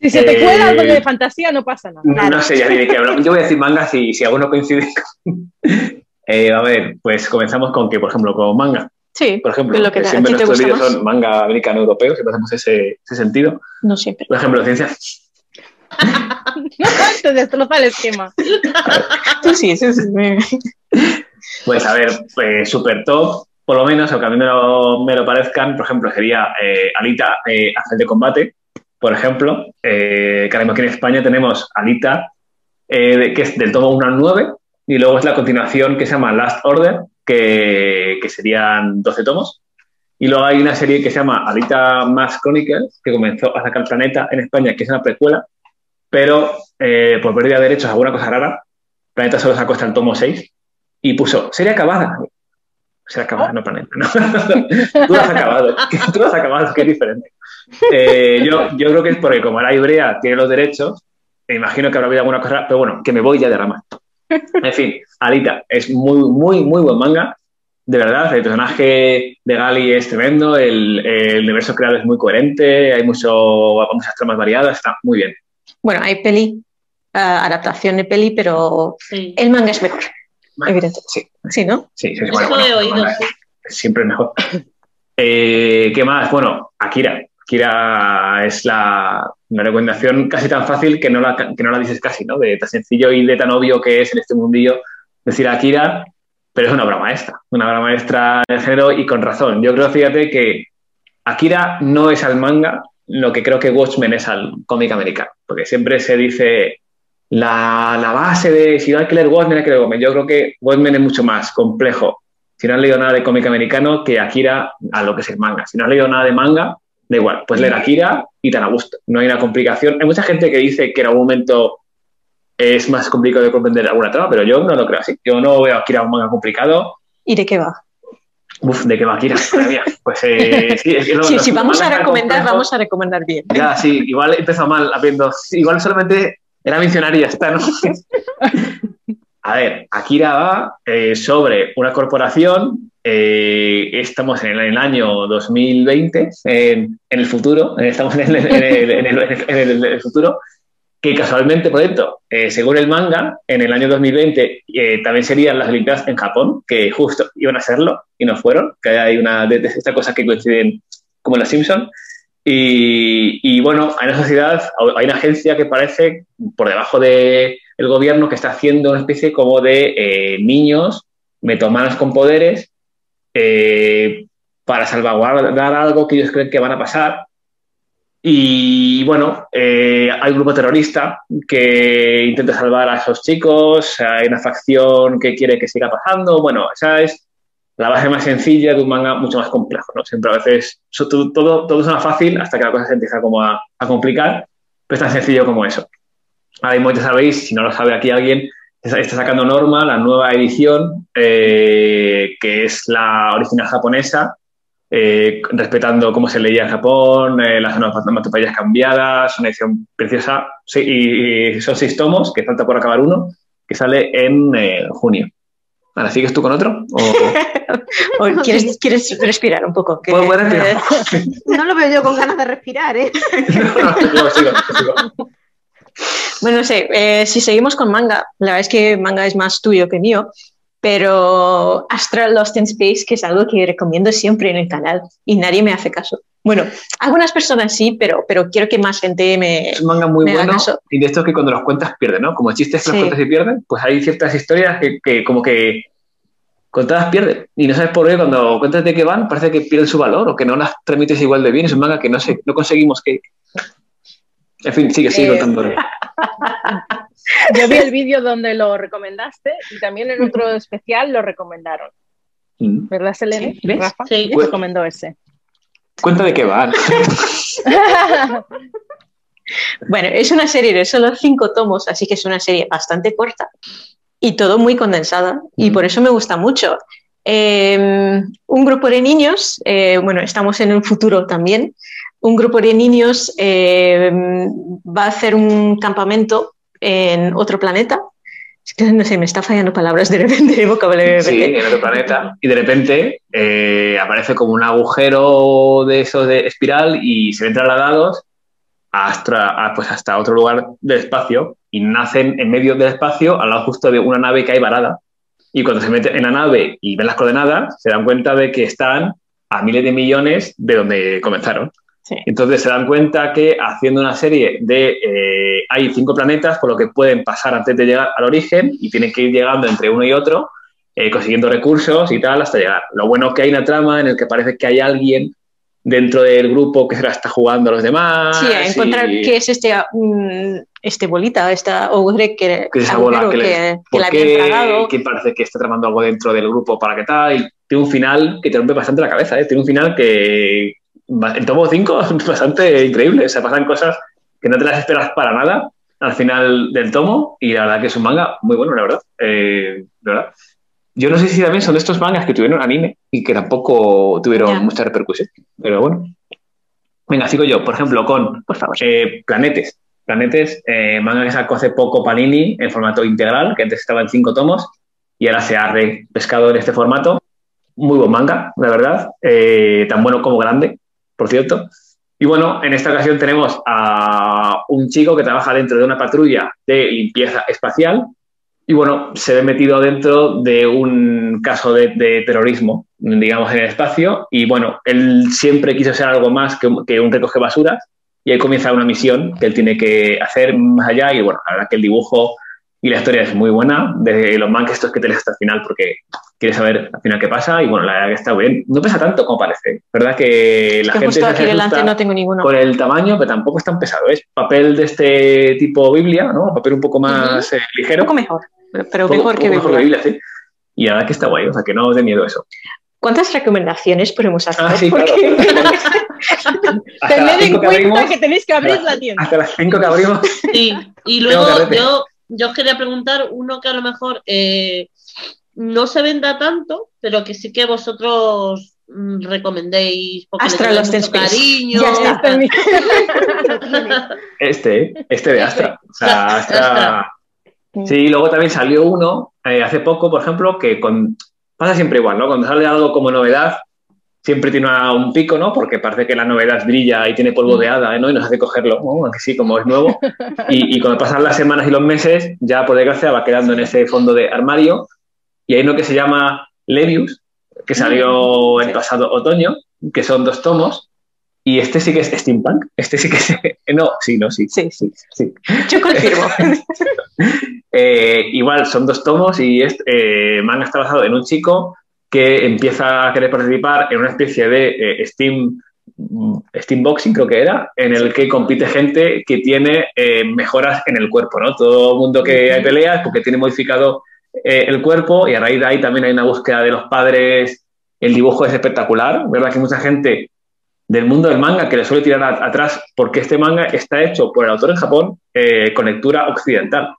Si se te Eh, cuela algo de fantasía, no pasa nada. No, Claro. no sé ya ni de qué hablamos. Yo voy a decir manga si, si alguno coincide. con- Eh, a ver, pues comenzamos con que, por ejemplo, con manga. Sí, Por ejemplo, lo que que siempre nuestros vídeos son manga americano europeo, siempre hacemos ese, ese sentido. no siempre. Por ejemplo, ciencia, Te destroza el esquema. Tú sí, sí, sí. Pues a ver, pues super top, por lo menos, aunque a mí me lo, parezcan, por ejemplo, sería eh, Alita eh, Ángel de Combate, por ejemplo, eh, que aquí en España tenemos Alita, eh, que es del tomo 1 al 9, y luego es la continuación que se llama Last Order, que, que serían 12 tomos. Y luego hay una serie que se llama Alita Mass Chronicles, que comenzó a sacar Planeta en España, que es una precuela, pero eh, por pérdida de derechos, alguna cosa rara, Planeta solo sacó hasta el tomo 6 y puso serie acabada. Serie acabada, no planeta. ¿no? Tú lo has acabado. Tú lo has acabado, que es diferente. Eh, yo, yo creo que es porque como la Ibrea tiene los derechos, me imagino que habrá habido alguna cosa, pero bueno, que me voy ya de rama. En fin, Alita es muy, muy, muy buen manga. De verdad, el personaje de Gali es tremendo, el, el universo creado es muy coherente, hay mucho, muchas tramas variadas, está muy bien. Bueno, hay peli, ah, adaptación de peli, pero Sí. el manga es mejor, evidentemente. Sí, Sí, ¿no? sí, sí, bueno, bueno, oído, sí. es siempre mejor. Eh, ¿Qué más? Bueno, Akira. Akira es la, una recomendación casi tan fácil que no, la, que no la dices casi, ¿no? De tan sencillo y de tan obvio que es en este mundillo decir Akira, pero es una obra maestra, una obra maestra del género y con razón. Yo creo, fíjate, que Akira no es al manga lo que creo que Watchmen es al cómic americano, porque siempre se dice la, la base de si no hay que leer Watchmen, hay que leer Watchmen. Yo creo que Watchmen es mucho más complejo si no has leído nada de cómic americano que Akira a lo que es el manga. Si no has leído nada de manga, da igual, pues leer Akira y tan a gusto. No hay una complicación. Hay mucha gente que dice que en algún momento es más complicado de comprender alguna trama, pero yo no lo creo así. Yo no veo a Akira un manga complicado. ¿Y de qué va? Uf, ¿de qué va Akira? Pues eh, sí, es que lo- Sí, los si vamos a recomendar, complejos- vamos a recomendar bien. Ya, sí, igual empezó mal habiendo. Igual solamente era mencionar y ya está, ¿no? A ver, Akira va eh, sobre una corporación. eh, estamos en el, año 2020, en, en el futuro, eh, estamos en el, en el- en el- en el- en el futuro, que casualmente, por cierto, eh, según el manga, en el año 2020 eh, también serían las Olimpiadas en Japón, que justo iban a serlo y no fueron, que hay una de, de estas cosas que coinciden como en los Simpsons. Y, y, bueno, hay una sociedad, hay una agencia que parece por debajo del gobierno que está haciendo una especie como de eh, niños metomanos con poderes eh, para salvaguardar algo que ellos creen que van a pasar. Y bueno, eh, hay un grupo terrorista que intenta salvar a esos chicos, hay una facción que quiere que siga pasando. Bueno, esa es la base más sencilla de un manga mucho más complejo, ¿no? Siempre a veces todo, todo, todo suena fácil hasta que la cosa se empieza a, complicar, pero es tan sencillo como eso. ahora mismo ya sabéis, si no lo sabe aquí alguien, está sacando Norma, la nueva edición, eh, que es la original japonesa, eh, respetando cómo se leía en Japón, eh, las onomatopeyas cambiadas, una edición preciosa, sí, y, son seis tomos, que falta por acabar uno, que sale en junio. Ahora, ¿sigues tú con otro? ¿O... ¿quieres, ¿quieres, respirar un poco? no lo veo yo con ganas de respirar, ¿eh? no, sigo, sigo. Bueno, no sé, eh, si seguimos con manga, la verdad es que manga es más tuyo que mío, pero Astral Lost in Space, que es algo que recomiendo siempre en el canal y nadie me hace caso. Bueno, algunas personas sí, pero, pero quiero que más gente me. Es un manga muy bueno y de esto que cuando los cuentas pierden, ¿no? Como chistes que los cuentas y pierden, pues hay ciertas historias que, que como que contadas pierden. Y no sabes por qué cuando cuentas de qué van, parece que pierden su valor o que no las transmites igual de bien. Es un manga que no, sé, no conseguimos que, en fin, sigue, sigue eh... Yo vi el vídeo donde lo recomendaste y también en otro especial lo recomendaron. Mm. ¿Verdad, Selene? ¿Ves? Rafa sí. recomendó ese. Cuenta de qué va. bueno, es una serie de solo cinco tomos, así que es una serie bastante corta y todo muy condensada y por eso me gusta mucho. Eh, un grupo de niños, eh, bueno, estamos en un futuro también, un grupo de niños eh, va a hacer un campamento en otro planeta. Es que no sé, me está fallando palabras de repente, vocabulario Sí, en otro planeta. Y de repente eh, aparece como un agujero de esos de espiral y se ven trasladados hasta, pues hasta otro lugar del espacio y nacen en medio del espacio al lado justo de una nave que hay varada. Y cuando se meten en la nave y ven las coordenadas, se dan cuenta de que están a miles de millones de donde comenzaron. Entonces se dan cuenta que haciendo una serie de... Eh, hay cinco planetas por lo que pueden pasar antes de llegar al origen y tienen que ir llegando entre uno y otro, eh, consiguiendo recursos y tal hasta llegar. Lo bueno es que hay una trama en el que parece que hay alguien dentro del grupo que se la está jugando a los demás. Sí, a encontrar qué es este, mm, este bolita, esta ogre que, que, esa bola, que, le, que, la habían tragado. Que parece que está tramando algo dentro del grupo para que tal. Y tiene un final que te rompe bastante la cabeza, ¿eh? tiene un final que, el tomo 5 es bastante increíble. Se pasan cosas que no te las esperas para nada al final del tomo y la verdad que es un manga muy bueno, la verdad. Eh, verdad. Yo no sé si también son de estos mangas que tuvieron anime y que tampoco tuvieron mucha repercusión, pero bueno. Venga, sigo yo, por ejemplo, con por favor. Eh, Planetes. Planetes, eh, manga que sacó hace poco Panini en formato integral, que antes estaba en cinco tomos y ahora se ha repescado en este formato. Muy buen manga, la verdad, tan bueno como grande por cierto. Y bueno, en esta ocasión tenemos a un chico que trabaja dentro de una patrulla de limpieza espacial y bueno, se ve metido dentro de un caso de, terrorismo, digamos, en el espacio. Y bueno, él siempre quiso ser algo más que, un recoge basuras y ahí comienza una misión que él tiene que hacer más allá. Y bueno, la verdad que el dibujo y la historia es muy buena, de los manques estos que te lees hasta el final porque quieres saber al final qué pasa y bueno, la verdad que está bien. No pesa tanto como parece, ¿verdad? Que la gente justo aquí delante no tengo ninguno. Con el tamaño, pero tampoco es tan pesado. Es papel de este tipo Biblia, ¿no? Papel un poco más eh, ligero. Un poco mejor, pero mejor, que, mejor Biblia. sí. Y la verdad que está guay, o sea, que no os dé miedo eso. ¿Cuántas recomendaciones podemos hacer? Ah, sí, Porque... Tened en cuenta que tenéis que abrir la tienda. Hasta las 5 que abrimos. Sí, y luego yo yo os quería preguntar uno que a lo mejor eh, no se venda tanto, pero que sí que vosotros mm, recomendéis porque Astra mucho cariño. Ya está. este, este de Astra. O sea, Astra. Sí, luego también salió uno eh, hace poco, por ejemplo, que con... pasa siempre igual, ¿no? Cuando sale algo como novedad, siempre tiene un pico, ¿no? Porque parece que la novedad brilla y tiene polvo de hada, ¿no? Y nos hace cogerlo, aunque sí, como es nuevo. Y, cuando pasan las semanas y los meses, ya por desgracia va quedando en ese fondo de armario. Y hay uno que se llama Levius, que salió el pasado otoño, que son dos tomos. Y este sí que es steampunk. Este sí que es... No, sí, no, sí. Sí, sí, sí. Yo confirmo. eh, igual, son dos tomos y este, eh, manga está basado en un chico que empieza a querer participar en una especie de eh, Steam, Steam Boxing, creo que era, en el que compite gente que tiene eh, mejoras en el cuerpo, ¿no? Todo el mundo que hay peleas porque tiene modificado eh, el cuerpo y a raíz de ahí también hay una búsqueda de los padres. El dibujo es espectacular, ¿verdad? Que mucha gente del mundo del manga que le suele tirar a- atrás porque este manga está hecho por el autor en Japón eh, con lectura occidental.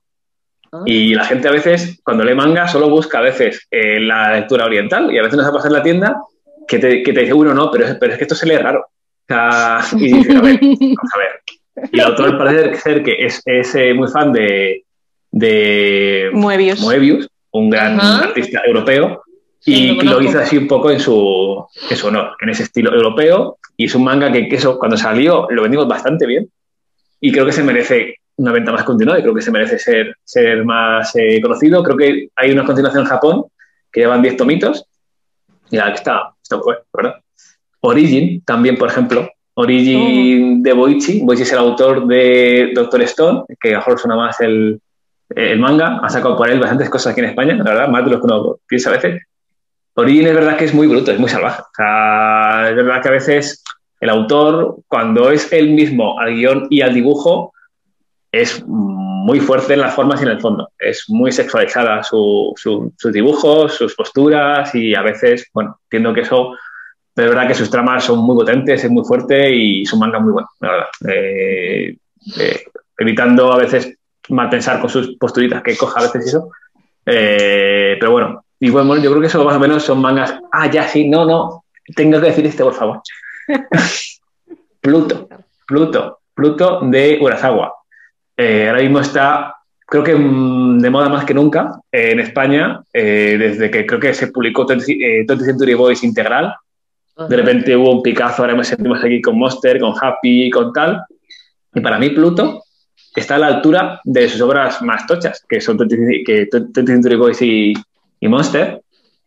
Ah. Y la gente a veces, cuando lee manga, solo busca a veces eh, la lectura oriental y a veces nos va a pasar en la tienda que te, que te dice, uno, no, pero pero es que esto se lee raro. O sea, y dices, a ver, vamos a ver. Y el autor parece ser que es, es, eh, muy fan de, de Moebius. Moebius, un gran Ajá. artista europeo, Sí, y lo lo, hizo así un poco en su, en su honor, en ese estilo europeo. Y es un manga que, que eso, cuando salió, lo vendimos bastante bien. Y creo que se merece una venta más continuada y creo que se merece ser, ser más eh, conocido. Creo que hay una continuación en Japón que llevan 10 tomitos. Y la que está, está muy bueno, ¿verdad? Origin, también, por ejemplo. Origin de Boichi. Boichi es el autor de Doctor Stone, que a lo mejor suena más el, el manga. Ha sacado por él bastantes cosas aquí en España, la verdad, más de lo que uno piensa a veces. Origin es verdad que es muy bruto, es muy salvaje. O sea, es verdad que a veces el autor, cuando es él mismo al guion y al dibujo, es muy fuerte en las formas y en el fondo. Es muy sexualizada su- su- sus dibujos, sus posturas y a veces, bueno, entiendo que eso, de verdad que sus tramas son muy potentes, es muy fuerte y su manga muy bueno, la verdad. Eh, eh, evitando a veces mal pensar con sus posturitas que coja a veces eso. Eh, pero bueno, y bueno, yo creo que eso más o menos son mangas. Ah, ya, sí, no, no. Tengo que decir este, por favor. Pluto, Pluto, Pluto de Urasawa. Eh, ahora mismo está, creo que mm, de moda más que nunca eh, en España, eh, desde que creo que se publicó 20, eh, 20 Century Boys integral. De repente hubo un picazo, ahora nos sentimos aquí con Monster, con Happy, con tal. Y para mí Pluto está a la altura de sus obras más tochas, que son 20, que 20 Century Boys y, y Monster.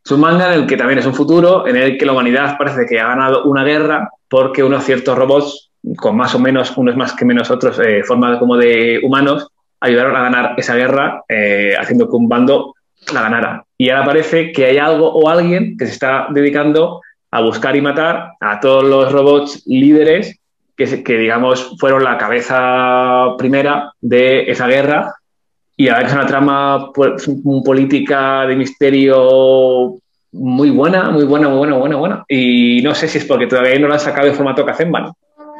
Es un manga en el que también es un futuro, en el que la humanidad parece que ha ganado una guerra porque unos ciertos robots, con más o menos, unos más que menos otros, eh, como de humanos, ayudaron a ganar esa guerra eh, haciendo que un bando la ganara. Y ahora parece que hay algo o alguien que se está dedicando a buscar y matar a todos los robots líderes que, que digamos, fueron la cabeza primera de esa guerra. Y ahora es una trama pues, política de misterio muy buena, muy buena, muy buena, buena, buena. Y no sé si es porque todavía no lo han sacado en formato Kazemban,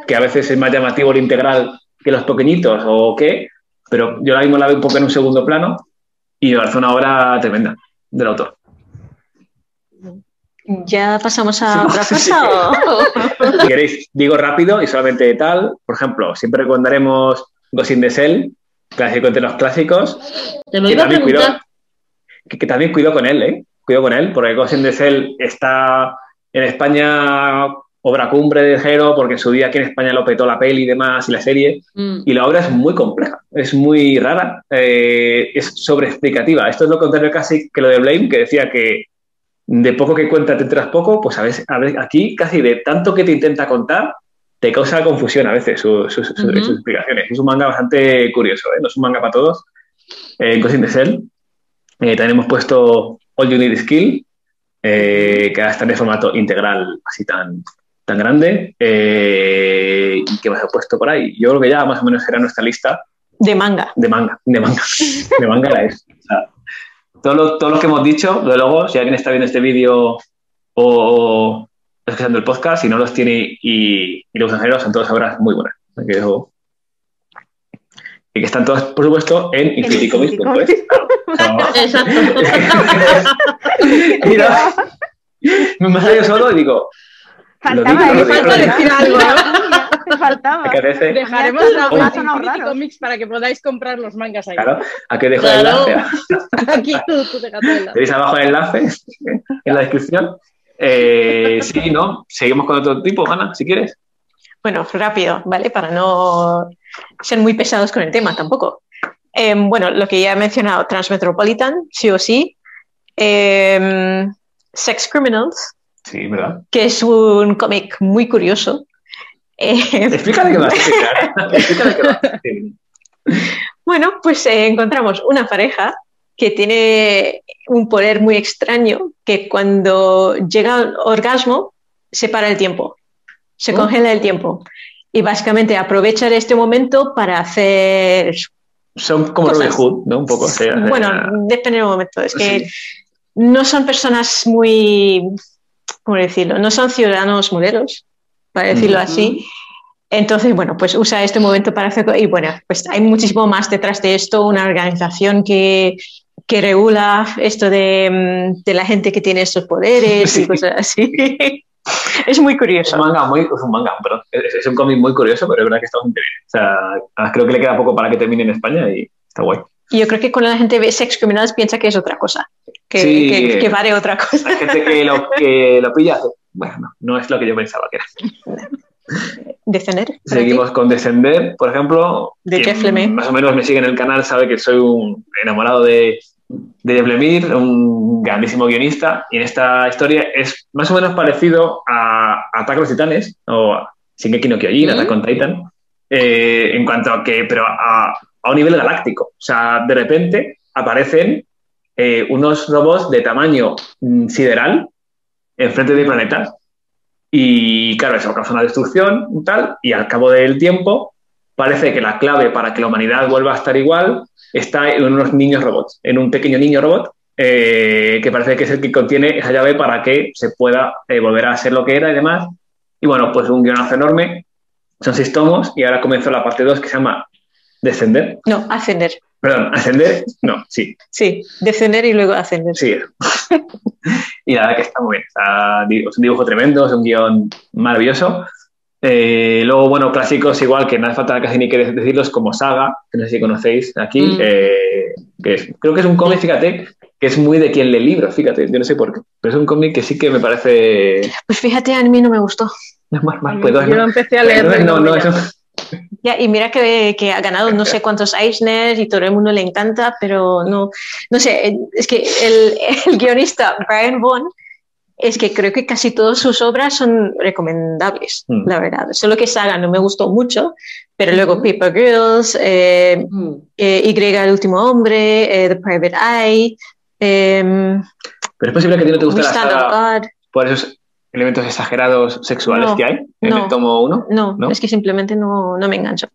que a veces es más llamativo el integral que los pequeñitos o qué, pero yo ahora mismo la veo un poco en un segundo plano y me parece una obra tremenda del autor. ¿Ya pasamos a otra sí, cosa? Si queréis, digo rápido y solamente tal. Por ejemplo, siempre recomendaremos Ghost in the Shell, clásico entre los clásicos. Te lo que iba a también que, que también cuidado con él, ¿eh? Cuidado con él, porque Ghost in the Shell está en España obra cumbre de Jero, porque en su día aquí en España lo petó la peli y demás y la serie, Mm. y la obra es muy compleja, es muy rara, eh, es sobreexplicativa. Esto es lo contrario casi que lo de Blame, que decía que de poco que cuenta te enteras poco, pues a veces, a aquí casi de tanto que te intenta contar, te causa confusión a veces su- su- su- Ujú. sus explicaciones. Es un manga bastante curioso, ¿eh? no es un manga para todos. Eh, Ghost in the Shell. Eh, también hemos puesto All You Need Skill, eh, que ahora está en el formato integral así tan, tan grande. Eh, ¿Y qué más he puesto por ahí? Yo creo que ya más o menos era nuestra lista De manga. de manga. De manga, de manga era eso. O sea, todo, lo, todo lo que hemos dicho, desde luego, si alguien está viendo este vídeo o, o escuchando el podcast, si no los tiene y, y los extranjeros, son todas obras muy buenas. Que y que están todas, por supuesto, en infinitycomics.es. Claro. Exacto. Mira, me salido solo y digo, Faltaba, digo, lo digo, falta digo. decir algo. Me faltaba. ¿a qué hace? Dejaremos la raro. Comics para que podáis comprar los mangas ahí. Claro, ¿a qué dejo Claro. el enlace? Aquí tú, tú el enlace. Tenéis abajo el enlace en la descripción. Eh, sí, ¿no? Seguimos con otro tipo, Ana, si quieres. Bueno, rápido, ¿vale? Para no ser muy pesados con el tema tampoco. Eh, bueno, lo que ya he mencionado, Transmetropolitan, sí o sí. Eh, Sex Criminals, Sí, ¿verdad? que es un cómic muy curioso. Eh, Explícale qué vas a explicar. Explícale qué vas. Sí. Bueno, pues eh, encontramos una pareja que tiene un poder muy extraño que cuando llega al orgasmo se para el tiempo, se Oh. congela el tiempo y básicamente aprovechar este momento para hacer... Son como Cosas. Robin Hood, ¿no? Un poco. o sea, Bueno, eh, depende del momento, es que sí. no son personas muy, ¿cómo decirlo? No son ciudadanos modelos, para decirlo así. Entonces, bueno, pues usa este momento para hacer... Y bueno, pues hay muchísimo más detrás de esto, una organización que, que regula esto de, mm, de la gente que tiene estos poderes y cosas así. es muy curioso. Es un manga, muy, es un manga, perdón. Es, es un cómic muy curioso, pero es verdad que está bastante bien. O sea, creo que le queda poco para que termine en España y está guay. Y yo creo que cuando la gente ve Sex Criminals piensa que es otra cosa, que, Sí. que, que vale otra cosa. Hay gente que lo, que lo pilla. Bueno, no, es lo que yo pensaba que era. Descender. Seguimos con Descender, por ejemplo. De Jeff Lemire. Más o menos me sigue en el canal, sabe que soy un enamorado de, de Jeff Lemire, un grandísimo guionista. Y en esta historia es más o memenos parecido a Ataque a los Titanes o a Shingeki no Kyojin, Mm. Attack on Titan. eh, en cuanto a que, pero a, a un nivel galáctico. O sea, de repente aparecen eh, unos robots de tamaño mm, sideral enfrente de planetas. Y claro, eso causa una destrucción y tal, y al cabo del tiempo parece que la clave para que la humanidad vuelva a estar igual está en unos niños robots, en un pequeño niño robot eh, que parece que es el que contiene esa llave para que se pueda eh, volver a ser lo que era y demás. Y bueno, pues un guionazo enorme, son seis tomos y ahora comenzó la parte 2 que se llama Descender. No, ascender. Perdón, Ascender, no, sí, Sí, descender y luego ascender. Sí. y la verdad que está muy bien. Está- es un dibujo tremendo, es un guion maravilloso. Eh, luego, bueno, clásicos igual que no hace falta casi ni que decirlos como Saga, que no sé si conocéis aquí, Mm. eh, que es- creo que es un cómic, fíjate, que es muy de quien lee libros, fíjate, yo no sé por qué, pero es un cómic que sí que me parece... Pues fíjate, a mí no me gustó. Más, más, pues dos, Yo ¿no? empecé a leer. No, no, eso- Ya, y mira que, que ha ganado no sé cuántos Eisner y todo el mundo le encanta, pero no, no sé, es que el, el guionista Brian Vaughan es que creo que casi todas sus obras son recomendables, Mm. la verdad. Solo que Saga no me gustó mucho, pero luego Paper Girls, eh, Mm. eh, Y el último hombre, eh, The Private Eye, eh, pero es posible que a ti no te guste la saga por elementos exagerados sexuales No, que hay en no. el tomo 1. No, ¿No? es que simplemente no, no me engancho.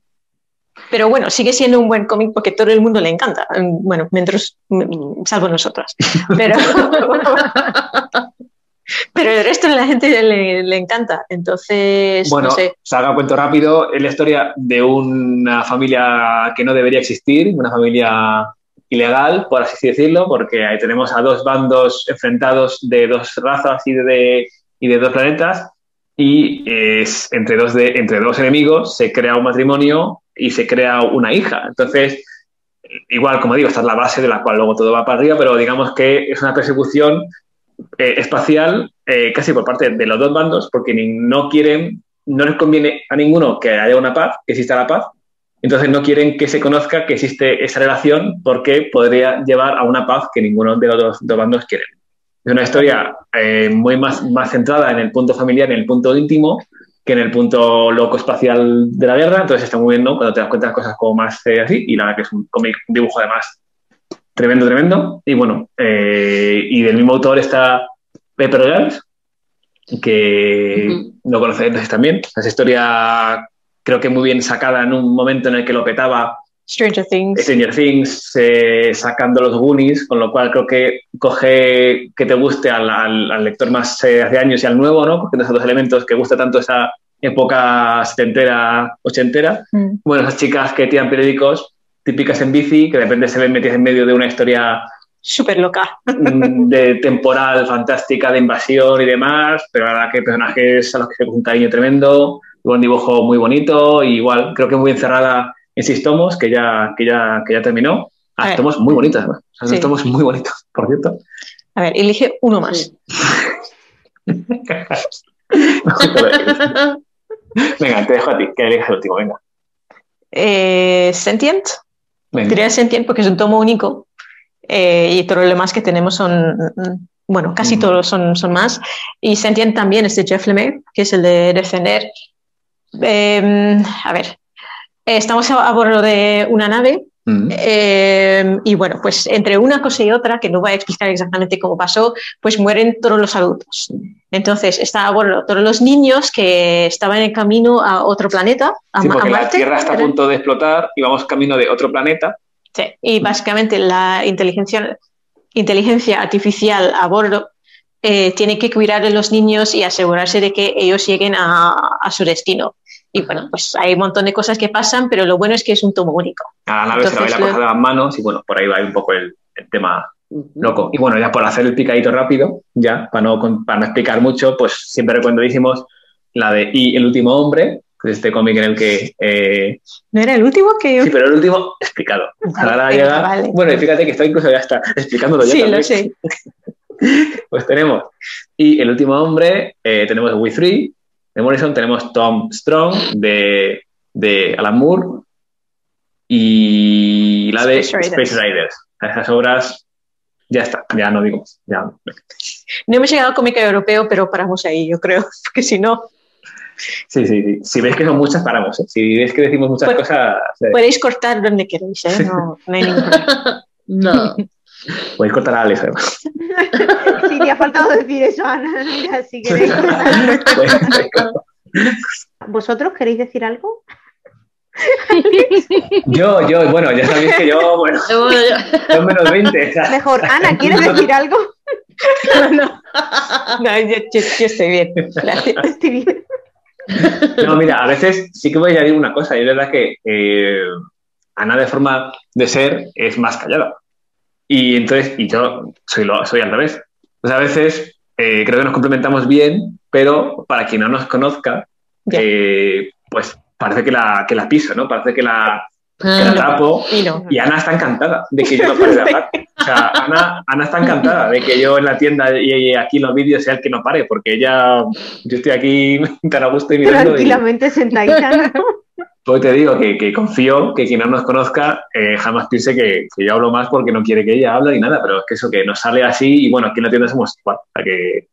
Pero bueno, sigue siendo un buen cómic porque todo el mundo le encanta. Mm, Bueno, mientras, mm, salvo nosotras. Pero, pero el resto de la gente le, le encanta. Entonces, Bueno, no sé. cuento rápido, es la historia de una familia que no debería existir, una familia ilegal, por así decirlo, porque ahí tenemos a dos bandos enfrentados de dos razas y de, y de dos planetas, y es, entre, dos entre dos enemigos se crea un matrimonio y se crea una hija. Entonces, igual, como digo, esta es la base de la cual luego todo va para arriba, pero digamos que es una persecución eh, espacial eh, casi por parte de los dos bandos, porque no quieren, no les conviene a ninguno que haya una paz, que exista la paz, entonces no quieren que se conozca que existe esa relación porque podría llevar a una paz que ninguno de los dos, dos bandos quiere. Es una historia eh, muy más, más centrada en el punto familiar, en el punto íntimo, que en el punto loco espacial de la guerra, entonces está muy bien, ¿no? Cuando te das cuenta de cosas como más eh, así, y la verdad que es un cómic, un dibujo además tremendo, tremendo, y bueno, eh, y del mismo autor está Pepper Girls, que Ujú. lo conocéis también, esa historia creo que muy bien sacada en un momento en el que lo petaba Stranger Things. Stranger Things eh, sacando los Goonies, con lo cual creo que coge que te guste al, al- al lector más eh, hace años y al nuevo, ¿no? Cogiendo esos dos elementos que gusta tanto esa época setentera, ochentera. Mm. Bueno, esas chicas que tiran periódicos típicas en bici, que de repente se ven metidas en medio de una historia Súper loca. mm, de temporal, fantástica, de invasión y demás, pero la verdad que personajes a los que se un cariño tremendo, un dibujo muy bonito, y igual creo que muy encerrada tomos, que ya, que ya, que ya terminó. A Ah, tomos muy bonitos, además. Son Sí. tomos muy bonitos, por cierto. A ver, elige uno más. venga, te dejo a ti, que elijas el último, venga. Eh, Sentient. Venga. Diría Sentient porque es un tomo único eh, y todo lo demás que tenemos son, bueno, casi Mm. todos son, son más. Y Sentient también es de Jeff Lemire, que es el de Defender. Eh, a ver, estamos a, a bordo de una nave Mm. eh, y bueno, pues entre una cosa y otra, que no voy a explicar exactamente cómo pasó, pues mueren todos los adultos. Entonces, está a bordo todos los niños que estaban en camino a otro planeta, a, Sí, la. Tierra está a punto de explotar y vamos camino de otro planeta. Sí, y básicamente la inteligencia, inteligencia artificial a bordo eh, tiene que cuidar de los niños y asegurarse de que ellos lleguen a, a su destino. Y bueno, pues hay un montón de cosas que pasan, pero lo bueno es que es un tomo único. A la vez se le va la cosa de las manos y bueno, por ahí va un poco el, el tema loco. Y bueno, ya por hacer el picadito rápido, ya, para no, para no explicar mucho, pues siempre recomendadísimos la de Y el último hombre, que es este cómic en el que... eh, ¿No era el último que yo? sí, pero el último explicado. Ahora Venga, llega... vale. Bueno, y fíjate que esto incluso ya está explicándolo yo Sí, también. lo sé. Pues tenemos Y el último hombre, eh, tenemos We Three, de Morrison, tenemos Tom Strong, de, de Alan Moore, y la de Space Riders. Space Riders. Esas obras, ya está, ya no digo más. Ya. No hemos llegado a cómic europeo, pero paramos ahí, yo creo, porque si no, Sí, sí, sí. Si veis que son muchas, paramos. ¿eh? Si veis que decimos muchas cosas, eh, podéis cortar donde queréis, ¿eh? no, no hay ningún problema. No. Podéis cortar a Alex. además. Sí, te ha faltado decir eso, Ana. Mira, si queréis. ¿Vosotros queréis decir algo? yo, yo, bueno, ya sabéis que yo, bueno, son menos 20. o sea, Mejor, Ana, ¿quieres decir algo? no, no, yo, yo- yo estoy bien. Gracias. Estoy bien. No, mira, a veces sí que voy a añadir una cosa, y es verdad que eh, Ana de forma de ser es más callada. Y entonces, y yo soy, lo, soy al revés. Pues a veces eh, creo que nos complementamos bien, pero para quien no nos conozca, eh, pues parece que la, que la piso, ¿no? Parece que la, que Ah, la tapo. Y no. Y Ana está encantada de que yo no pare de hablar. O sea, Ana, Ana está encantada de que yo en la tienda y, y aquí en los vídeos sea el que no pare, porque ella, yo estoy aquí tan a gusto y mirando. y- Tranquilamente sentadita, pues te digo que, que confío que quien no nos conozca eh, jamás piense que, que yo hablo más porque no quiere que ella hable ni nada, pero es que eso que nos sale así y bueno, aquí en la tienda somos igual. Que,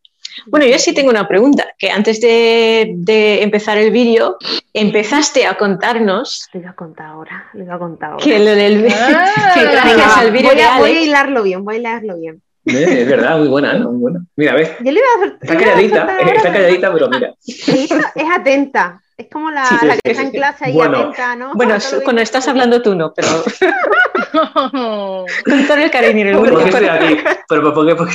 Bueno, yo sí tengo una pregunta, que antes de, de empezar el vídeo, empezaste a contarnos Lo iba a contar ahora, lo iba a contar ahora. que lo del Ah. que gracias al vídeo voy, a, voy a hilarlo bien, voy a hilarlo bien. Eh, es verdad, muy buena, ¿no? Muy buena. Mira, ves, Yo le iba a está a calladita, ahora, está calladita, pero mira. Es atenta. Es como la, Sí, la que está sí, en clase ahí Bueno. atenta, ¿no? bueno, A cuando estás hablando tú no, pero con todo el cariño el ¿Por qué aquí? ¿Pero por qué? Porque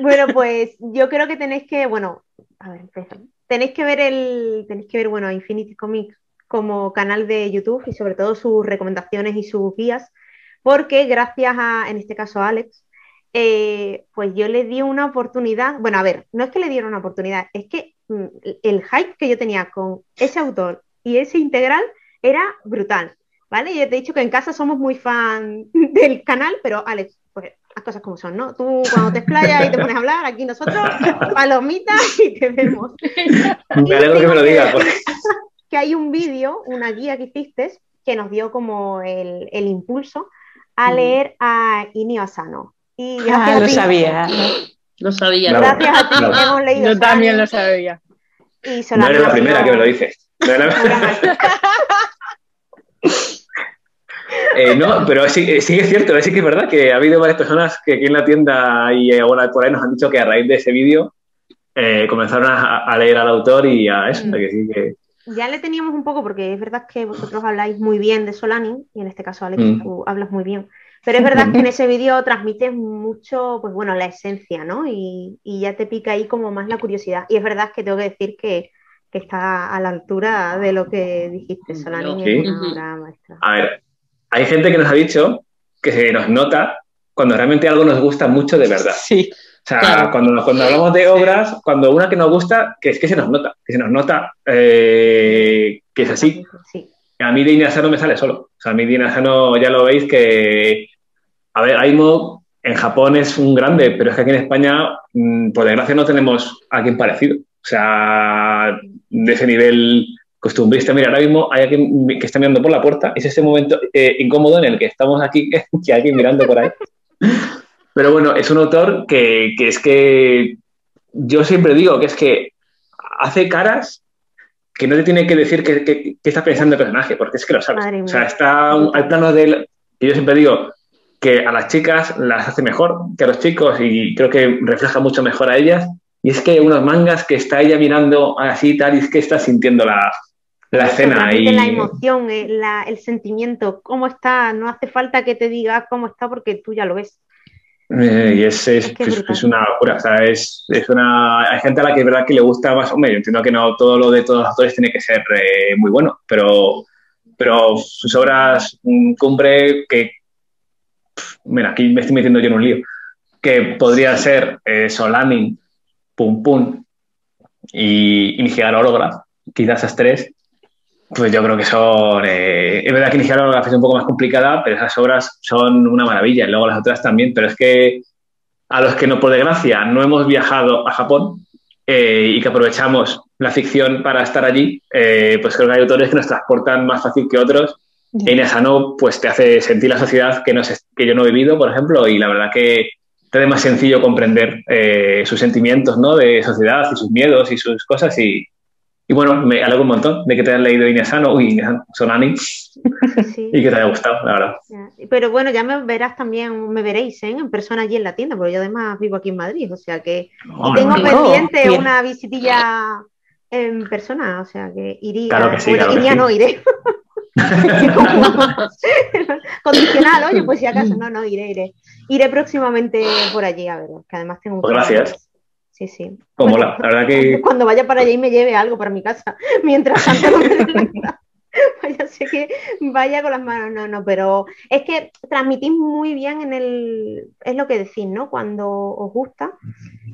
Bueno, pues yo creo que tenéis que, bueno, a ver, empiezo. Tenéis que ver el, tenéis que ver, bueno, Infinity Comics como canal de YouTube y sobre todo sus recomendaciones y sus guías, porque gracias a, en este caso a Alex, eh, pues yo le di una oportunidad, bueno, a ver, no es que le diera una oportunidad, es que mm, el hype que yo tenía con ese autor y ese integral era brutal, ¿vale? Yo te he dicho que en casa somos muy fan del canal, pero Alex, pues las cosas como son, ¿no? Tú cuando te explayas y te pones a hablar, aquí nosotros, palomitas y te vemos. me alegro que me lo digas. porque- Que hay un vídeo, una guía que hiciste, que nos dio como el, el impulso a leer a Inio Asano. Y Ah, lo ti- sabía. No sabía. Bravo. Gracias a ti Bravo. hemos leído Yo también lo sabía. y No eres la primera que me lo dices. No eres la- Eh, no, pero sí, eh, sí que es cierto, sí que es verdad que ha habido varias personas que aquí en la tienda y ahora por ahí nos han dicho que a raíz de ese vídeo eh, comenzaron a, a leer al autor y a eso, Mm. que sí que... Ya le teníamos un poco, porque es verdad que vosotros habláis muy bien de Solani, y en este caso, Alex, Mm. tú hablas muy bien. Pero es verdad que en ese vídeo transmites mucho, pues bueno, la esencia, ¿no? Y, y ya te pica ahí como más la curiosidad. Y es verdad que tengo que decir que, que está a la altura de lo que dijiste, Solani Sí. es una maestra. A ver, hay gente que nos ha dicho que se nos nota cuando realmente algo nos gusta mucho de verdad. Sí. O sea, Claro. cuando, cuando hablamos de obras, cuando una que nos gusta, que es que se nos nota, que se nos nota eh, que es así. Sí. A mí Dina Sano me sale solo. O sea, a mí Dina Sano ya lo veis que, a ver, Aimo en Japón es un grande, pero es que aquí en España, mm, por desgracia, no tenemos a alguien parecido. O sea, de ese nivel costumbrista. Mira, ahora mismo hay alguien que está mirando por la puerta. Es ese momento eh, incómodo en el que estamos aquí, que hay alguien mirando por ahí. Pero bueno, es un autor que, que es que yo siempre digo que es que hace caras que no te tiene que decir qué que, que está pensando el personaje, porque es que lo sabes. Madre O sea, está al plano de él, que yo siempre digo que a las chicas las hace mejor que a los chicos y creo que refleja mucho mejor a ellas. Y es que unos mangas que está ella mirando así y tal, y es que está sintiendo la, la escena. Y, la emoción, eh, la- el sentimiento, cómo está, no hace falta que te diga cómo está porque tú ya lo ves. Eh, y es, es, es, una locura. O sea, es, es, una, hay gente a la que es verdad que le gusta más. Hombre, yo entiendo que no todo lo de todos los actores tiene que ser eh, muy bueno, pero, pero sus obras cumbre que. Mira, aquí me estoy metiendo yo en un lío. Que podría ser eh, Solani, Pum Pum y Iniciar Holograph, quizás esas tres. Pues yo creo que son. Eh, es verdad que iniciar la es un poco más complicada, pero esas obras son una maravilla. Y luego las otras también. Pero es que a los que no, por desgracia, no hemos viajado a Japón eh, y que aprovechamos la ficción para estar allí, eh, pues creo que hay autores que nos transportan más fácil que otros. En Asano, pues te hace sentir la sociedad que, no que yo no he vivido, por ejemplo, y la verdad que te hace más sencillo comprender sus sentimientos ¿no? de sociedad y sus miedos y sus cosas. Y, y bueno, me alegro un montón de que te hayas leído Inesano uy, Sonani, y que te haya gustado, la verdad. Pero bueno, ya me verás también, me veréis ¿eh? en persona allí en la tienda, porque yo además vivo aquí en Madrid, o sea que tengo pendiente una visitilla en persona, o sea que iría. Claro que sí, iría, no iré. Condicional, oye, pues si acaso, no, no, iré, iré. Iré próximamente por allí, a ver, que además tengo un pues gracias. Sí, sí. Como la, verdad que... Cuando vaya para allá y me lleve algo para mi casa. Mientras tanto vaya, sé que vaya con las manos, no, no, pero es que transmitís muy bien en el, es lo que decís, ¿no? Cuando os gusta,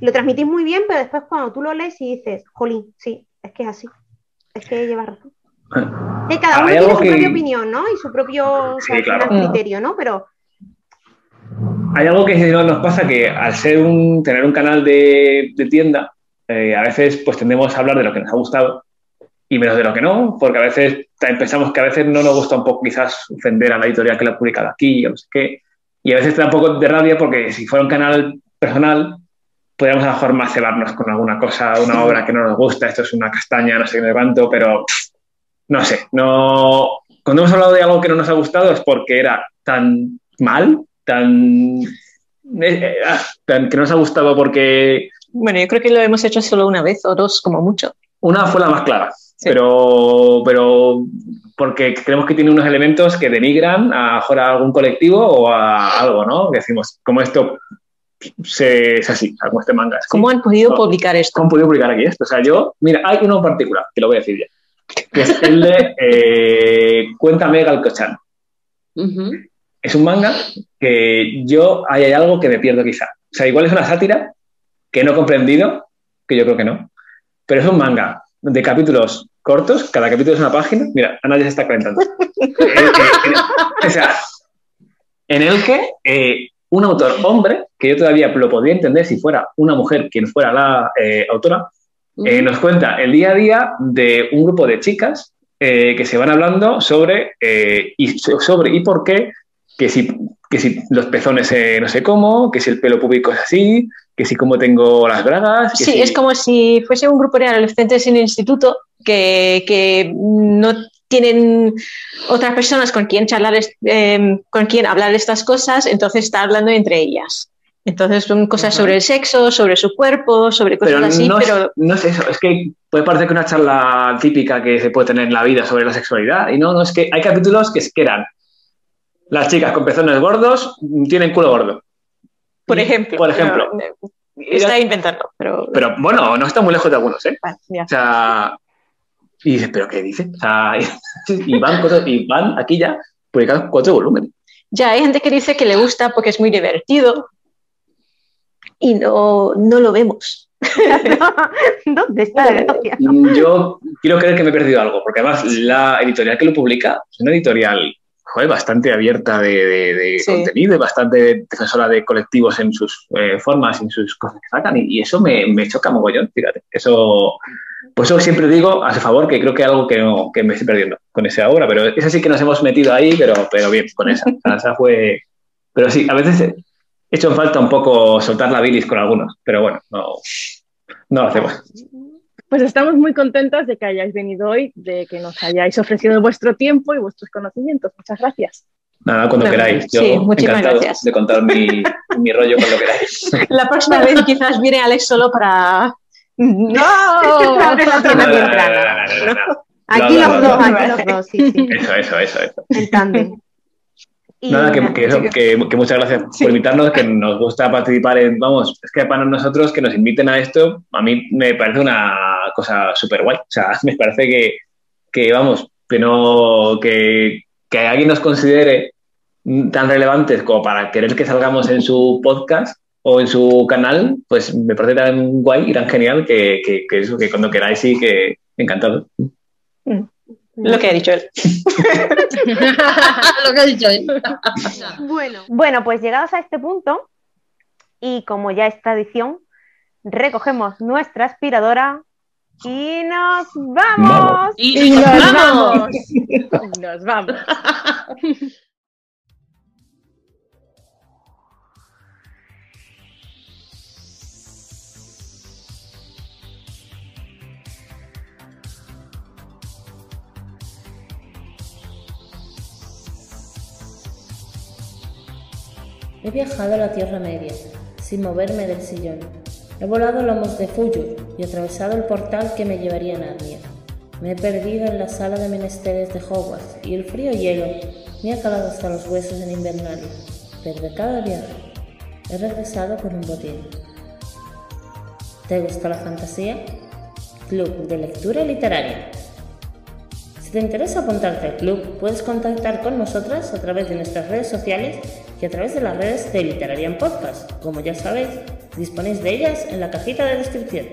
lo transmitís muy bien, pero después cuando tú lo lees y dices, jolín, sí, es que es así, es que lleva razón. Que cada uno tiene su propia opinión, ¿no? Y su propio criterio, ¿no? Pero hay algo que nos pasa que al ser un, tener un canal de, tienda, eh, a veces pues tendemos a hablar de lo que nos ha gustado y menos de lo que no, porque a veces pensamos que a veces no nos gusta un poco quizás ofender a la editorial que lo ha publicado aquí o no sé qué. Y a veces te da un poco de rabia porque si fuera un canal personal, podríamos a lo mejor más cebarnos con alguna cosa, una obra que no nos gusta, esto es una castaña, no sé qué me levanto, pero no sé, no... Cuando hemos hablado de algo que no nos ha gustado es porque era tan mal eh, eh, ah, tan, que nos ha gustado porque... Bueno, yo creo que lo hemos hecho solo una vez o dos como mucho. Una fue la más clara, pero, pero porque creemos que tiene unos elementos que denigran a, a algún colectivo o a algo, ¿no? decimos, como esto se, es así, como este manga. ¿Cómo han podido publicar esto? ¿Cómo han podido publicar aquí esto? O sea, yo, mira, hay uno en particular, que lo voy a decir ya, que es el de eh, Cuéntame Galcochan. Es un manga que yo hay algo que me pierdo quizá. O sea, igual es una sátira que no he comprendido, que yo creo que no, pero es un manga de capítulos cortos, cada capítulo es una página. Mira, Ana ya se está calentando. o sea, en el que eh, un autor hombre, que yo todavía lo podría entender si fuera una mujer quien fuera la eh, autora, eh, nos cuenta el día a día de un grupo de chicas que se van hablando sobre, y, sobre y por qué que si, que si los pezones no sé cómo, que si el pelo público es así, que si cómo tengo las bragas. sí, es como si fuese un grupo de adolescentes en el instituto que, que no tienen otras personas con quien charlar, em, con quien hablar estas cosas, entonces está hablando entre ellas. Entonces son cosas sobre el sexo, sobre su cuerpo, sobre cosas así, no pero... Es, no es eso, es que puede parecer que una charla típica que se puede tener en la vida sobre la sexualidad, y no, no, es que hay capítulos que, que eran las chicas con pezones gordos tienen culo gordo. Por ejemplo. Por ejemplo. está inventando, pero... Pero bueno, no está muy lejos de algunos, ¿eh? o sea, y dices, ¿pero qué dice? O sea, y van, cosas, y van aquí ya publicados cuatro volúmenes. Ya, hay gente que dice que le gusta porque es muy divertido y no, no lo vemos. ¿Dónde está la Yo quiero creer que me he perdido algo, porque además la editorial que lo publica es una editorial bastante abierta de, contenido y bastante defensora de colectivos en sus eh, formas, en sus cosas que sacan. Y, eso me, me, choca mogollón, fíjate. Eso, pues eso siempre digo a su favor que creo que algo que, no, que me estoy perdiendo con esa obra, pero esa sí que nos hemos metido ahí, pero, pero bien, con esa. esa fue. Pero sí, a veces he hecho en falta un poco soltar la bilis con algunos, pero bueno, no, no lo hacemos. Pues estamos muy contentas de que hayáis venido hoy, de que nos hayáis ofrecido vuestro tiempo y vuestros conocimientos. Muchas gracias. Nada, cuando queráis. Yo sí, muchísimas gracias. de contar mi, mi, rollo cuando queráis. La próxima vez quizás viene Alex solo para... ¡No! Aquí los dos, aquí los dos, sí, sí. Eso, eso, eso. eso. En tándem. Nada, que, muchas gracias por invitarnos, que nos gusta participar en, vamos, es que para nosotros que nos inviten a esto, a mí me parece una cosa súper guay. O sea, me parece que, que vamos, que no, que, que alguien nos considere tan relevantes como para querer que salgamos en su podcast o en su canal, pues me parece tan guay y tan genial que, que, eso, que cuando queráis sí que encantado. Mm. Lo que ha dicho él. Lo que ha dicho él. bueno. bueno, pues llegados a este punto, y como ya es tradición, recogemos nuestra aspiradora y nos vamos. Y, nos, vamos. nos vamos. He viajado a la Tierra Media, sin moverme del sillón. He volado lomos de Fuyur y atravesado el portal que me llevaría a Narnia. Me he perdido en la sala de menesteres de Hogwarts y el frío hielo me ha calado hasta los huesos en Invernalia. Pero de cada viaje he regresado con un botín. ¿Te gusta la fantasía? Club de Lectura Literaria. Si te interesa apuntarte al club, puedes contactar con nosotras a través de nuestras redes sociales y a través de las redes de Literarian Podcast. Como ya sabéis, disponéis de ellas en la cajita de descripción.